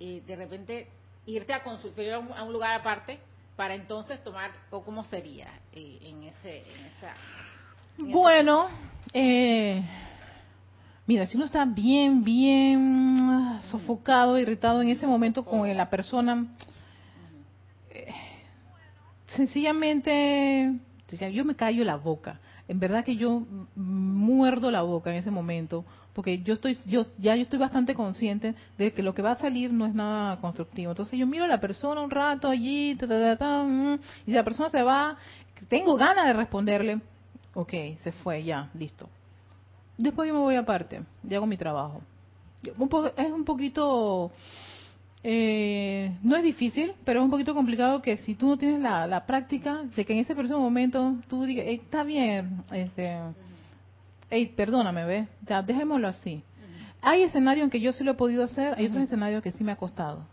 C: y de repente irte a consultar a un, a un lugar aparte para entonces tomar, o cómo sería eh, en ese, en esa...
A: bueno, eh Mira, si uno está bien, bien sofocado, irritado en ese momento con la persona, eh, sencillamente, yo me callo la boca. En verdad que yo muerdo la boca en ese momento, porque yo estoy, yo ya yo estoy bastante consciente de que lo que va a salir no es nada constructivo. Entonces yo miro a la persona un rato allí, mm, y la persona se va, tengo ganas de responderle, ok, se fue, ya, listo Después yo me voy aparte y hago mi trabajo. es un poquito, eh, no es difícil, pero es un poquito complicado que si tú no tienes la, práctica, de que en ese preciso momento tú digas, está bien, este, hey, perdóname, ¿ves? Ya, dejémoslo así. Hay escenarios en que yo sí lo he podido hacer, hay otros escenarios que sí me ha costado,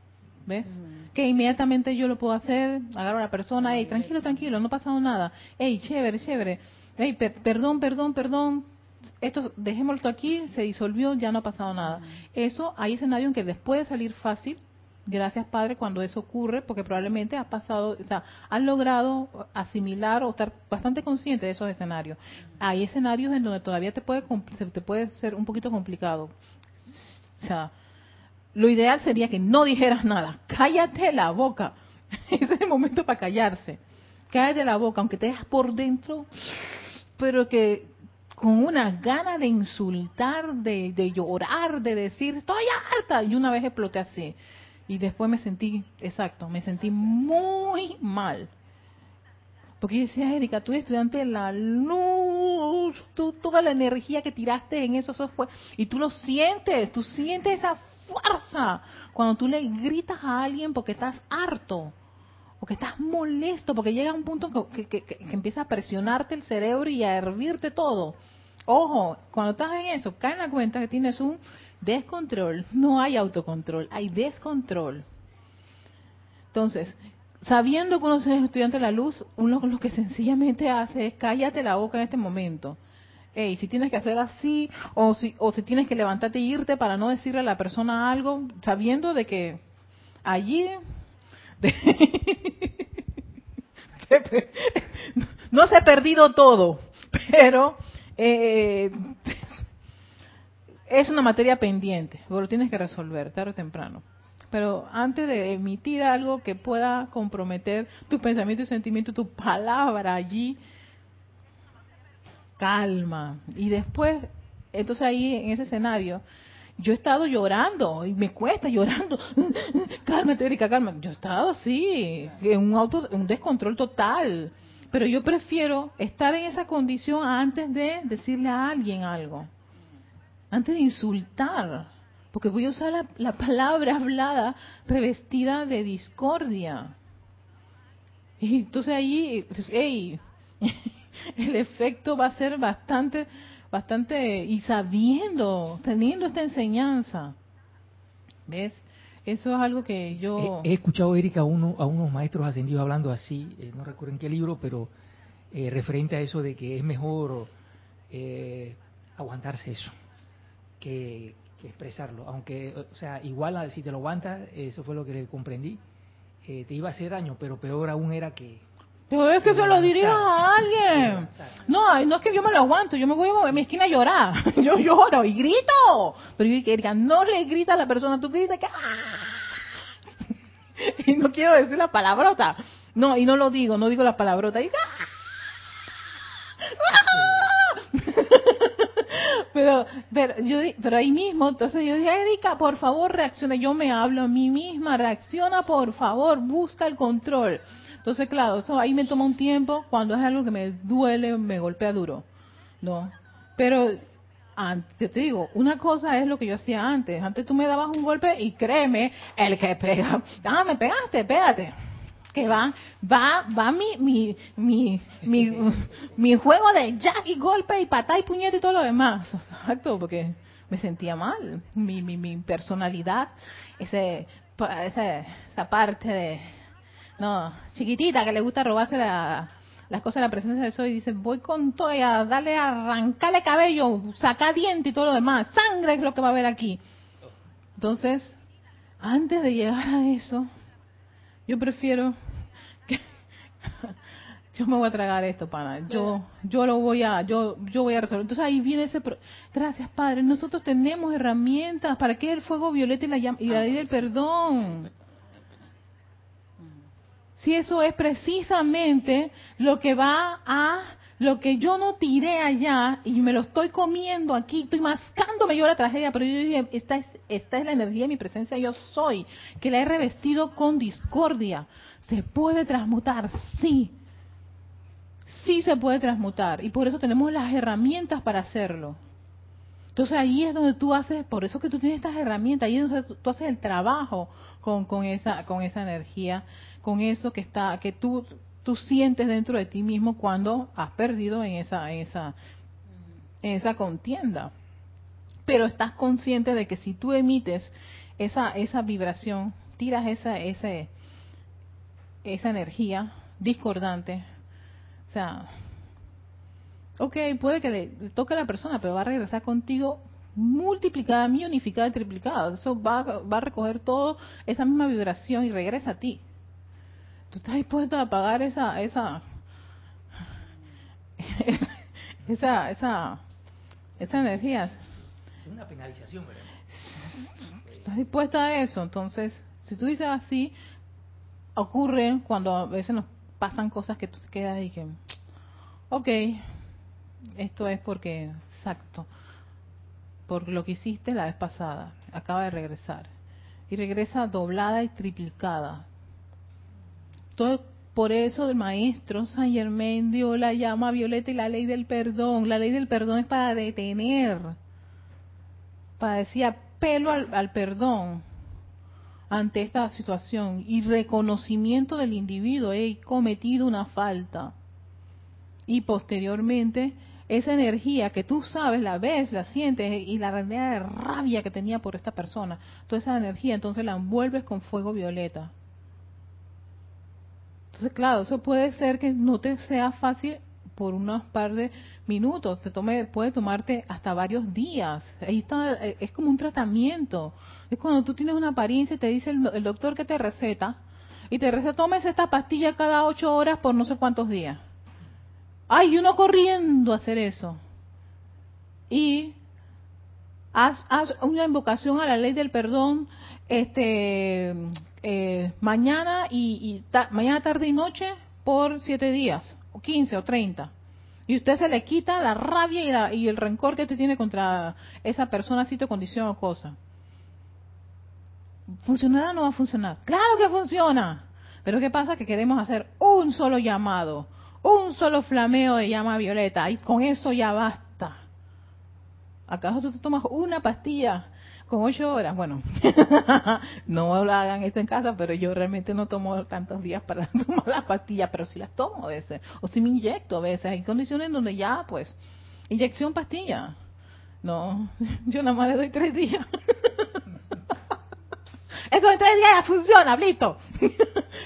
A: ¿ves? Que inmediatamente yo lo puedo hacer, agarro a la persona, hey, tranquilo, tranquilo, no ha pasado nada, hey, chévere, chévere, hey, perdón, perdón, perdón, esto dejémoslo aquí, se disolvió, ya no ha pasado nada. Eso hay escenario en que les puede salir fácil, gracias Padre, cuando eso ocurre, porque probablemente has pasado, o sea, has logrado asimilar o estar bastante consciente de esos escenarios. Hay escenarios en donde todavía te puede, te puede ser un poquito complicado. O sea, lo ideal sería que no dijeras nada, cállate la boca. [LAUGHS] Ese es el momento para callarse. Cállate la boca, aunque te dejas por dentro, pero que con una gana de insultar, de, llorar, de decir, estoy harta. Y una vez exploté así. Y después me sentí, exacto, me sentí muy mal. Porque yo decía, Erika, tú estudiante de la luz, tú, toda la energía que tiraste en eso, eso fue, y tú lo sientes, tú sientes esa fuerza cuando tú le gritas a alguien porque estás harto, porque estás molesto, porque llega un punto que, que empieza a presionarte el cerebro y a hervirte todo. Ojo, cuando estás en eso, cae en la cuenta que tienes un descontrol. No hay autocontrol, hay descontrol. Entonces, sabiendo que uno es estudiante de la luz, uno lo que [LAUGHS] sencillamente hace es cállate la boca en este momento. Ey, si tienes que hacer así, o si, o si tienes que levantarte e irte para no decirle a la persona algo, sabiendo de que allí [LAUGHS] no se ha perdido todo, pero eh, es una materia pendiente, lo tienes que resolver tarde o temprano. Pero antes de emitir algo que pueda comprometer tu pensamiento y sentimiento, tu palabra allí, calma. Y después, entonces ahí en ese escenario, yo he estado llorando y me cuesta llorando. [LAUGHS] Cálmate, Erika, calma. Yo he estado así, en un auto, un descontrol total. Pero yo prefiero estar en esa condición antes de decirle a alguien algo, antes de insultar, porque voy a usar la, palabra hablada revestida de discordia. Y entonces ahí, hey, [LAUGHS] el efecto va a ser bastante, bastante, y sabiendo, teniendo esta enseñanza. ¿Ves? Eso es algo que yo...
B: He, escuchado, Erika, a, uno, a unos maestros ascendidos hablando así, eh, no recuerdo en qué libro, pero eh, referente a eso de que es mejor eh, aguantarse eso que, expresarlo. Aunque, o sea, igual si te lo aguantas, eso fue lo que le comprendí, te iba a hacer daño, pero peor aún era que...
A: Pero es que se lo diría a alguien. No, no es que yo me lo aguanto, yo me voy a mi esquina a llorar. [LAUGHS] Yo lloro y grito. Pero yo Erika, no le grita a la persona, tú gritas que... ¡ah! [LAUGHS] Y no quiero decir la palabrota. No, y no lo digo, no digo la palabrota. Y... [LAUGHS] pero, pero, yo, pero ahí mismo, entonces yo dije, Erika, por favor reacciona. Yo me hablo a mí misma, reacciona por favor, busca el control. Entonces, claro, eso ahí me toma un tiempo cuando es algo que me duele, me golpea duro. ¿No? Pero, yo te digo, una cosa es lo que yo hacía antes. Antes tú me dabas un golpe y créeme, el que pega, ah, me pegaste, pégate que va, va, va mi, mi, mi, mi, [LAUGHS] mi juego de jack y golpe y patá y puñete y todo lo demás. Exacto, porque me sentía mal. Mi, mi, mi personalidad, ese, ese, esa parte de, no, chiquitita que le gusta robarse la, las cosas de la presencia de eso y dice, voy con todo y a darle, a arrancarle cabello, sacar diente y todo lo demás. Sangre es lo que va a haber aquí. Entonces, antes de llegar a eso, yo prefiero que [LAUGHS] yo me voy a tragar esto, pana. Yo yo lo voy a yo yo voy a resolver. Entonces ahí viene ese gracias, Padre. Nosotros tenemos herramientas para que el fuego violeta y la y la ley del perdón. Si eso es precisamente lo que va a lo que yo no tiré allá y me lo estoy comiendo aquí, estoy mascándome yo la tragedia, pero yo dije, esta es, esta es la energía de mi presencia, yo soy, que la he revestido con discordia. ¿Se puede transmutar? Sí. Sí se puede transmutar. Y por eso tenemos las herramientas para hacerlo. Entonces ahí es donde tú haces, por eso que tú tienes estas herramientas, ahí es donde tú haces el trabajo con, con, esa, con esa energía, con eso que está, que tú tú sientes dentro de ti mismo cuando has perdido en esa, esa, en esa contienda. Pero estás consciente de que si tú emites esa, esa vibración, tiras esa, ese, esa energía discordante, o sea, ok, puede que le, toque a la persona, pero va a regresar contigo multiplicada, unificada, triplicada. Eso va, va a recoger todo esa misma vibración y regresa a ti. ¿Tú estás dispuesto a pagar esa, esa, esa, esa, esa energía?
B: Es una penalización, ¿verdad?
A: ¿Estás dispuesta a eso? Entonces, si tú dices así, ocurre cuando a veces nos pasan cosas que tú te quedas ahí que, ok, esto es porque, exacto, por lo que hiciste la vez pasada, acaba de regresar. Y regresa doblada y triplicada por eso el maestro San Germain dio la llama violeta y la ley del perdón. La ley del perdón es para detener, para decir apelo al, perdón ante esta situación y reconocimiento del individuo, he cometido una falta. Y posteriormente, esa energía que tú sabes, la ves, la sientes y la realidad de rabia que tenía por esta persona, toda esa energía entonces la envuelves con fuego violeta entonces, claro, eso puede ser que no te sea fácil por unos par de minutos, te tome, puede tomarte hasta varios días. Ahí está, eh, es como un tratamiento. Es cuando tú tienes una apariencia y te dice el, doctor que te receta, y te receta, tomes esta pastilla cada ocho horas por no sé cuántos días. Ay, uno corriendo a hacer eso. Y haz, haz una invocación a la ley del perdón, este, eh, mañana y, mañana tarde y noche por siete días, o quince o treinta. Y usted se le quita la rabia y, el rencor que te tiene contra esa persona, sitio, condición o cosa. ¿Funcionará o no va a funcionar? Claro que funciona. Pero ¿qué pasa? Que queremos hacer un solo llamado, un solo flameo de llama violeta y con eso ya basta. ¿Acaso tú te tomas una pastilla con ocho horas, bueno, [LAUGHS] no lo hagan esto en casa, pero yo realmente no tomo tantos días para [LAUGHS] tomar las pastillas, pero sí las tomo a veces, o si me inyecto a veces, hay condiciones donde ya, pues, inyección pastilla. No, [LAUGHS] yo nada más le doy tres días. Eso en tres días ya funciona, listo.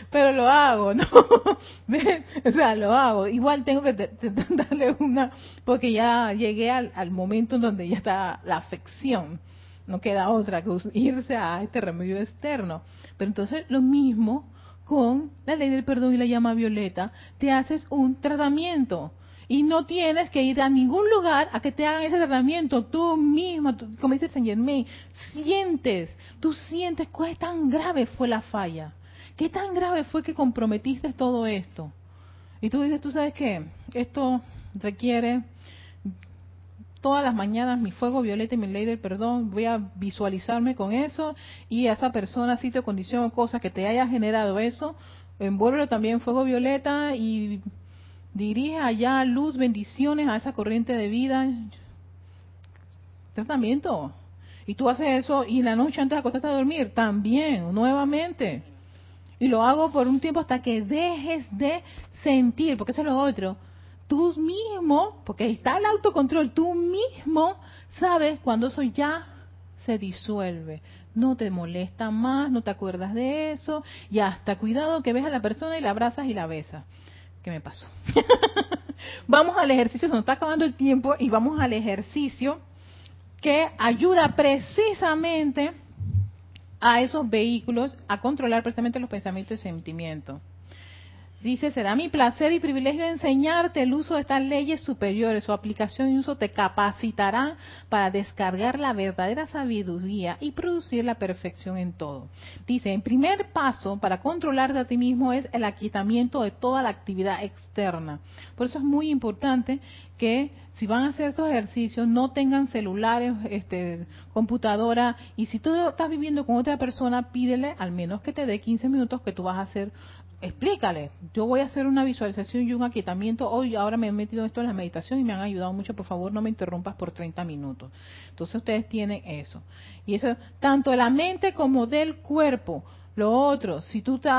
A: Pero lo hago, ¿no? o sea, lo hago. Igual tengo que darle una, porque ya llegué al, al momento en donde ya está la afección. No queda otra que irse a este remedio externo. Pero entonces lo mismo con la ley del perdón y la llama violeta, te haces un tratamiento y no tienes que ir a ningún lugar a que te hagan ese tratamiento. Tú mismo, como dice Saint Germain, sientes, tú sientes cuál tan grave fue la falla. ¿Qué tan grave fue que comprometiste todo esto? Y tú dices, tú sabes qué, esto requiere todas las mañanas mi fuego violeta y mi ley del perdón, voy a visualizarme con eso y a esa persona, sitio, condición o cosa que te haya generado eso, envuélvelo también fuego violeta y dirige allá luz, bendiciones a esa corriente de vida. Tratamiento. Y tú haces eso y la noche antes de acostarte a dormir, también, nuevamente. Y lo hago por un tiempo hasta que dejes de sentir, porque eso es lo otro. Tú mismo, porque está el autocontrol, tú mismo sabes cuando eso ya se disuelve. No te molesta más, no te acuerdas de eso, y hasta cuidado que ves a la persona y la abrazas y la besas. ¿Qué me pasó? [LAUGHS] vamos al ejercicio, se nos está acabando el tiempo y vamos al ejercicio que ayuda precisamente a esos vehículos a controlar precisamente los pensamientos y sentimientos. Dice, será mi placer y privilegio enseñarte el uso de estas leyes superiores. Su aplicación y uso te capacitarán para descargar la verdadera sabiduría y producir la perfección en todo. Dice, en primer paso para controlarte a ti mismo es el aquietamiento de toda la actividad externa. Por eso es muy importante que si van a hacer estos ejercicios no tengan celulares, este, computadora y si tú estás viviendo con otra persona, pídele al menos que te dé 15 minutos que tú vas a hacer explícale, yo voy a hacer una visualización y un aquietamiento, hoy ahora me he metido esto en la meditación y me han ayudado mucho, por favor no me interrumpas por 30 minutos. Entonces ustedes tienen eso. Y eso, tanto de la mente como del cuerpo. Lo otro, si tú te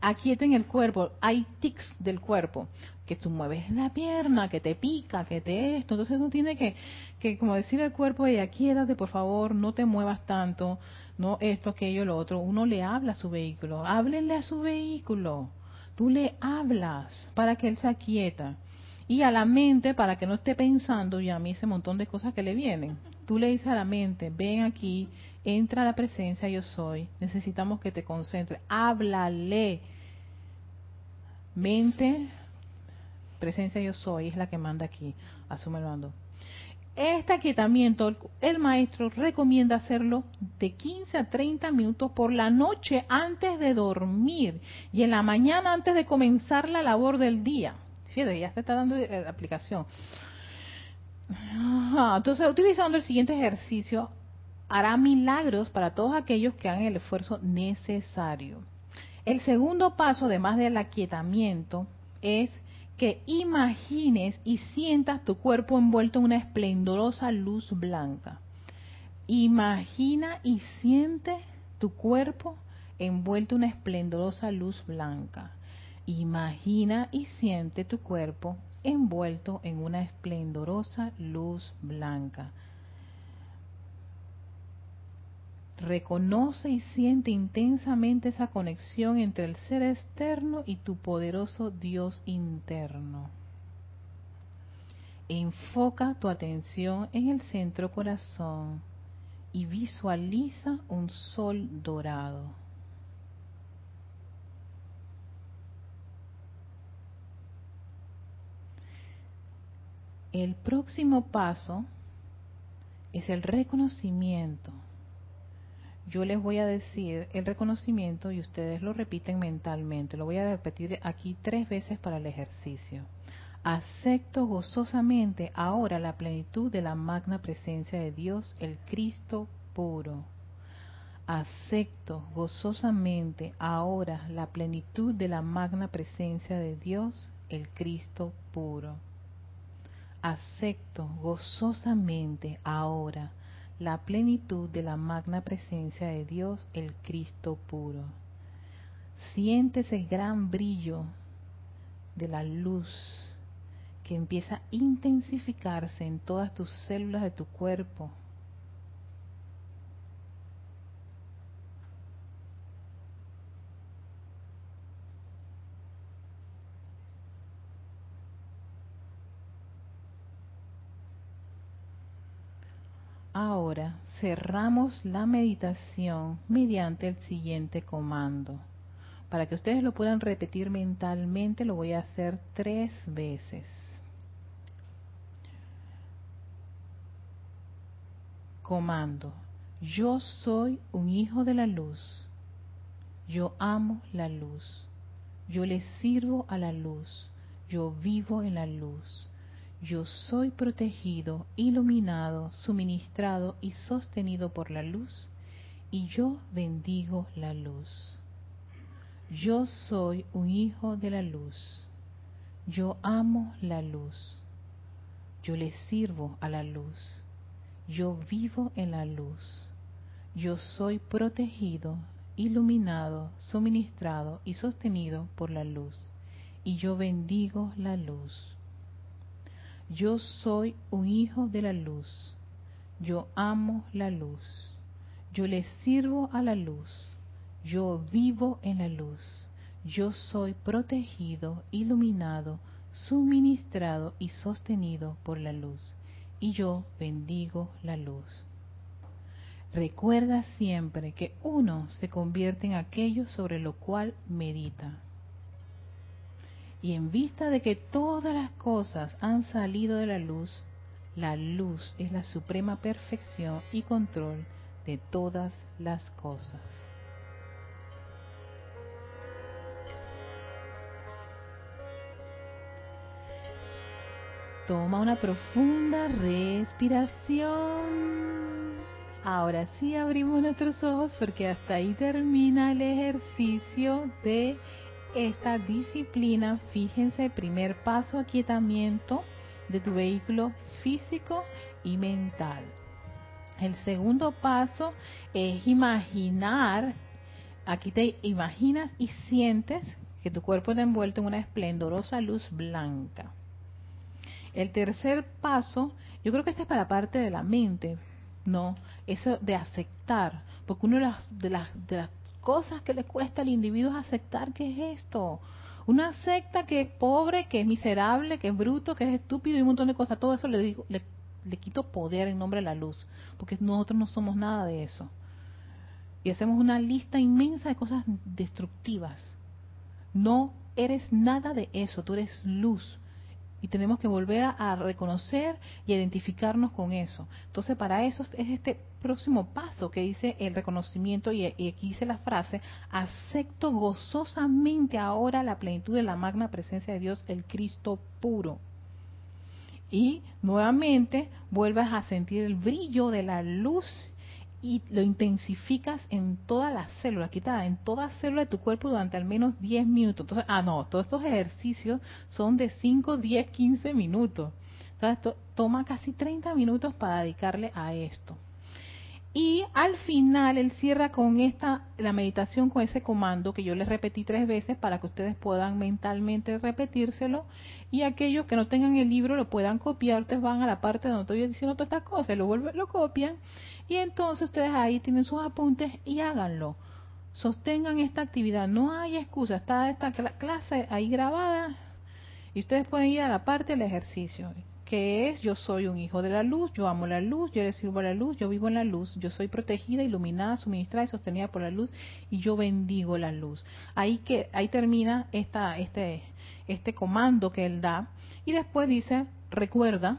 A: aquieten el cuerpo, hay tics del cuerpo, que tú mueves la pierna, que te pica, que te esto, entonces tú tienes que, que como decir al cuerpo, y aquíétate por favor, no te muevas tanto, no esto, aquello, lo otro. Uno le habla a su vehículo, háblenle a su vehículo. Tú le hablas para que él se aquieta. Y a la mente para que no esté pensando ya a mí ese montón de cosas que le vienen. Tú le dices a la mente, ven aquí, entra a la presencia yo soy, necesitamos que te concentres, háblale. Mente, presencia yo soy, es la que manda aquí, asume el mando. Este aquietamiento, el maestro recomienda hacerlo de 15 a 30 minutos por la noche antes de dormir y en la mañana antes de comenzar la labor del día. Fíjate, ya se está dando eh, aplicación. entonces, utilizando el siguiente ejercicio, hará milagros para todos aquellos que hagan el esfuerzo necesario. El segundo paso, además del aquietamiento, es que imagines y sientas tu cuerpo envuelto en una esplendorosa luz blanca. Imagina y siente tu cuerpo envuelto en una esplendorosa luz blanca. Imagina y siente tu cuerpo envuelto en una esplendorosa luz blanca. Reconoce y siente intensamente esa conexión entre el ser externo y tu poderoso Dios interno. Enfoca tu atención en el centro corazón y visualiza un sol dorado. El próximo paso es el reconocimiento yo les voy a decir el reconocimiento y ustedes lo repiten mentalmente. Lo voy a repetir aquí tres veces para el ejercicio. Acepto gozosamente ahora la plenitud de la magna presencia de Dios, el Cristo puro. Acepto gozosamente ahora la plenitud de la magna presencia de Dios, el Cristo puro. Acepto gozosamente ahora la plenitud de la magna presencia de Dios, el Cristo puro. Siente ese gran brillo de la luz que empieza a intensificarse en todas tus células de tu cuerpo. Ahora cerramos la meditación mediante el siguiente comando. Para que ustedes lo puedan repetir mentalmente, lo voy a hacer tres veces. Comando. Yo soy un hijo de la luz. Yo amo la luz. Yo le sirvo a la luz. Yo vivo en la luz. Yo soy protegido, iluminado, suministrado y sostenido por la luz. Y yo bendigo la luz. Yo soy un hijo de la luz. Yo amo la luz. Yo le sirvo a la luz. Yo vivo en la luz. Yo soy protegido, iluminado, suministrado y sostenido por la luz. Y yo bendigo la luz. Yo soy un hijo de la luz. Yo amo la luz. Yo le sirvo a la luz. Yo vivo en la luz. Yo soy protegido, iluminado, suministrado y sostenido por la luz. Y yo bendigo la luz. Recuerda siempre que uno se convierte en aquello sobre lo cual medita. Y en vista de que todas las cosas han salido de la luz, la luz es la suprema perfección y control de todas las cosas. Toma una profunda respiración. Ahora sí abrimos nuestros ojos porque hasta ahí termina el ejercicio de esta disciplina. Fíjense, primer paso, aquietamiento de tu vehículo físico y mental. El segundo paso es imaginar, aquí te imaginas y sientes que tu cuerpo está envuelto en una esplendorosa luz blanca. El tercer paso, yo creo que este es para la parte de la mente, ¿no? Eso de aceptar, porque una de las, de las, de las cosas que le cuesta al individuo es aceptar que es esto. Una secta que es pobre, que es miserable, que es bruto, que es estúpido y un montón de cosas. Todo eso le, digo, le, le quito poder en nombre de la luz, porque nosotros no somos nada de eso. Y hacemos una lista inmensa de cosas destructivas. No eres nada de eso, tú eres luz y tenemos que volver a, reconocer y identificarnos con eso. Entonces, para eso es este próximo paso que dice el reconocimiento y, aquí dice la frase, acepto gozosamente ahora la plenitud de la magna presencia de Dios, el Cristo puro. Y nuevamente vuelves a sentir el brillo de la luz y lo intensificas en todas las células, quita en toda célula de tu cuerpo durante al menos 10 minutos. Entonces, ah, no, todos estos ejercicios son de 5, 10, 15 minutos. Entonces, toma casi 30 minutos para dedicarle a esto. Y al final él cierra con esta la meditación con ese comando que yo les repetí tres veces para que ustedes puedan mentalmente repetírselo. Y aquellos que no tengan el libro lo puedan copiar, ustedes van a la parte donde estoy diciendo todas estas cosas, lo vuelven, lo copian. Y entonces ustedes ahí tienen sus apuntes y háganlo. Sostengan esta actividad, no hay excusa, está esta clase ahí grabada. Y ustedes pueden ir a la parte del ejercicio que es yo soy un hijo de la luz, yo amo la luz, yo le sirvo a la luz, yo vivo en la luz, yo soy protegida, iluminada, suministrada y sostenida por la luz y yo bendigo la luz. Ahí que ahí termina esta este este comando que él da y después dice, recuerda,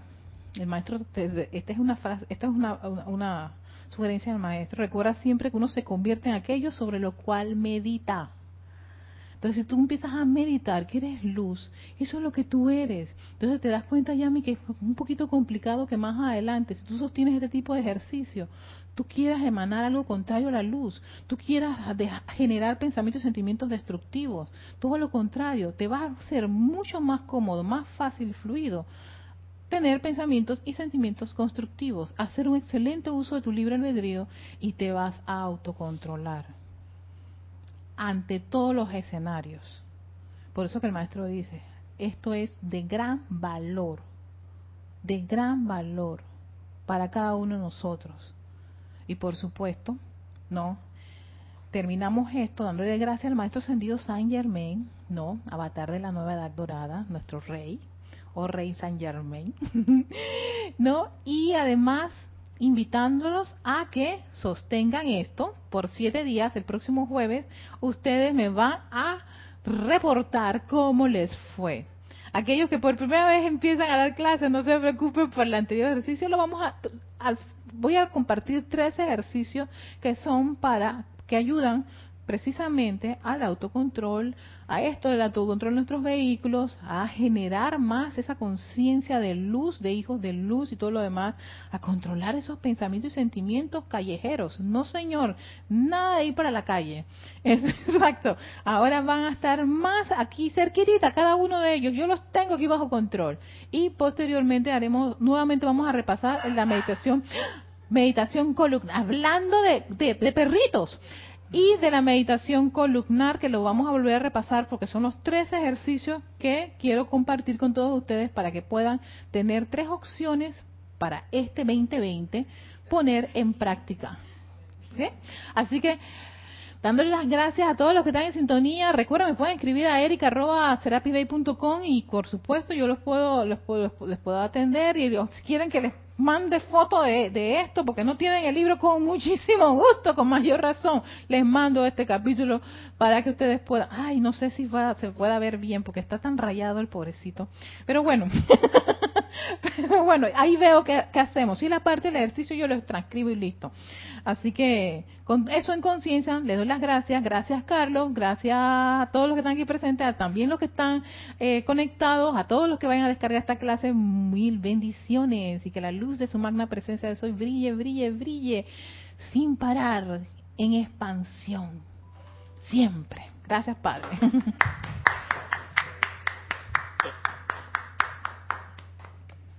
A: el maestro esta es una frase, esta es una, una sugerencia del maestro, recuerda siempre que uno se convierte en aquello sobre lo cual medita. Entonces, si tú empiezas a meditar que eres luz, eso es lo que tú eres. Entonces, te das cuenta, Yami, que es un poquito complicado que más adelante, si tú sostienes este tipo de ejercicio, tú quieras emanar algo contrario a la luz, tú quieras generar pensamientos y sentimientos destructivos, todo lo contrario, te va a ser mucho más cómodo, más fácil, fluido tener pensamientos y sentimientos constructivos, hacer un excelente uso de tu libre albedrío y te vas a autocontrolar ante todos los escenarios. Por eso que el maestro dice, esto es de gran valor, de gran valor para cada uno de nosotros. Y por supuesto, no, terminamos esto dándole gracias al maestro ascendido Saint Germain, no, avatar de la nueva edad dorada, nuestro rey, o rey Saint Germain, [LAUGHS] no, y además invitándolos a que sostengan esto por siete días, el próximo jueves, ustedes me van a reportar cómo les fue. Aquellos que por primera vez empiezan a dar clases, no se preocupen por el anterior ejercicio, lo vamos a, voy a compartir tres ejercicios que son para que ayudan precisamente al autocontrol, a esto del autocontrol de nuestros vehículos, a generar más esa conciencia de luz, de hijos de luz y todo lo demás, a controlar esos pensamientos y sentimientos callejeros. No, señor, nada de ir para la calle. [LAUGHS] Exacto. Ahora van a estar más aquí cerquita, cada uno de ellos. Yo los tengo aquí bajo control. Y posteriormente haremos, nuevamente vamos a repasar la meditación [GASPS] meditación columnar, hablando de, de, perritos y de la meditación columnar que lo vamos a volver a repasar porque son los tres ejercicios que quiero compartir con todos ustedes para que puedan tener tres opciones para este 2020 poner en práctica. Así que dándole las gracias a todos los que están en sintonía. Recuerden, me pueden escribir a erica.com y por supuesto yo los puedo, les puedo, les puedo atender y si quieren que les mande foto de, esto, porque no tienen el libro con muchísimo gusto, con mayor razón. Les mando este capítulo para que ustedes puedan. Ay, no sé si se pueda ver bien, porque está tan rayado el pobrecito. Pero bueno, [LAUGHS] pero bueno, ahí veo qué, hacemos. Y la parte del ejercicio yo lo transcribo y listo. Así que con eso en conciencia, le doy las gracias. Gracias, Carlos. Gracias a todos los que están aquí presentes, a también los que están eh, conectados, a todos los que vayan a descargar esta clase. Mil bendiciones y que la luz de su magna presencia de hoy brille, brille, brille, sin parar, en expansión, siempre. Gracias, Padre. [LAUGHS]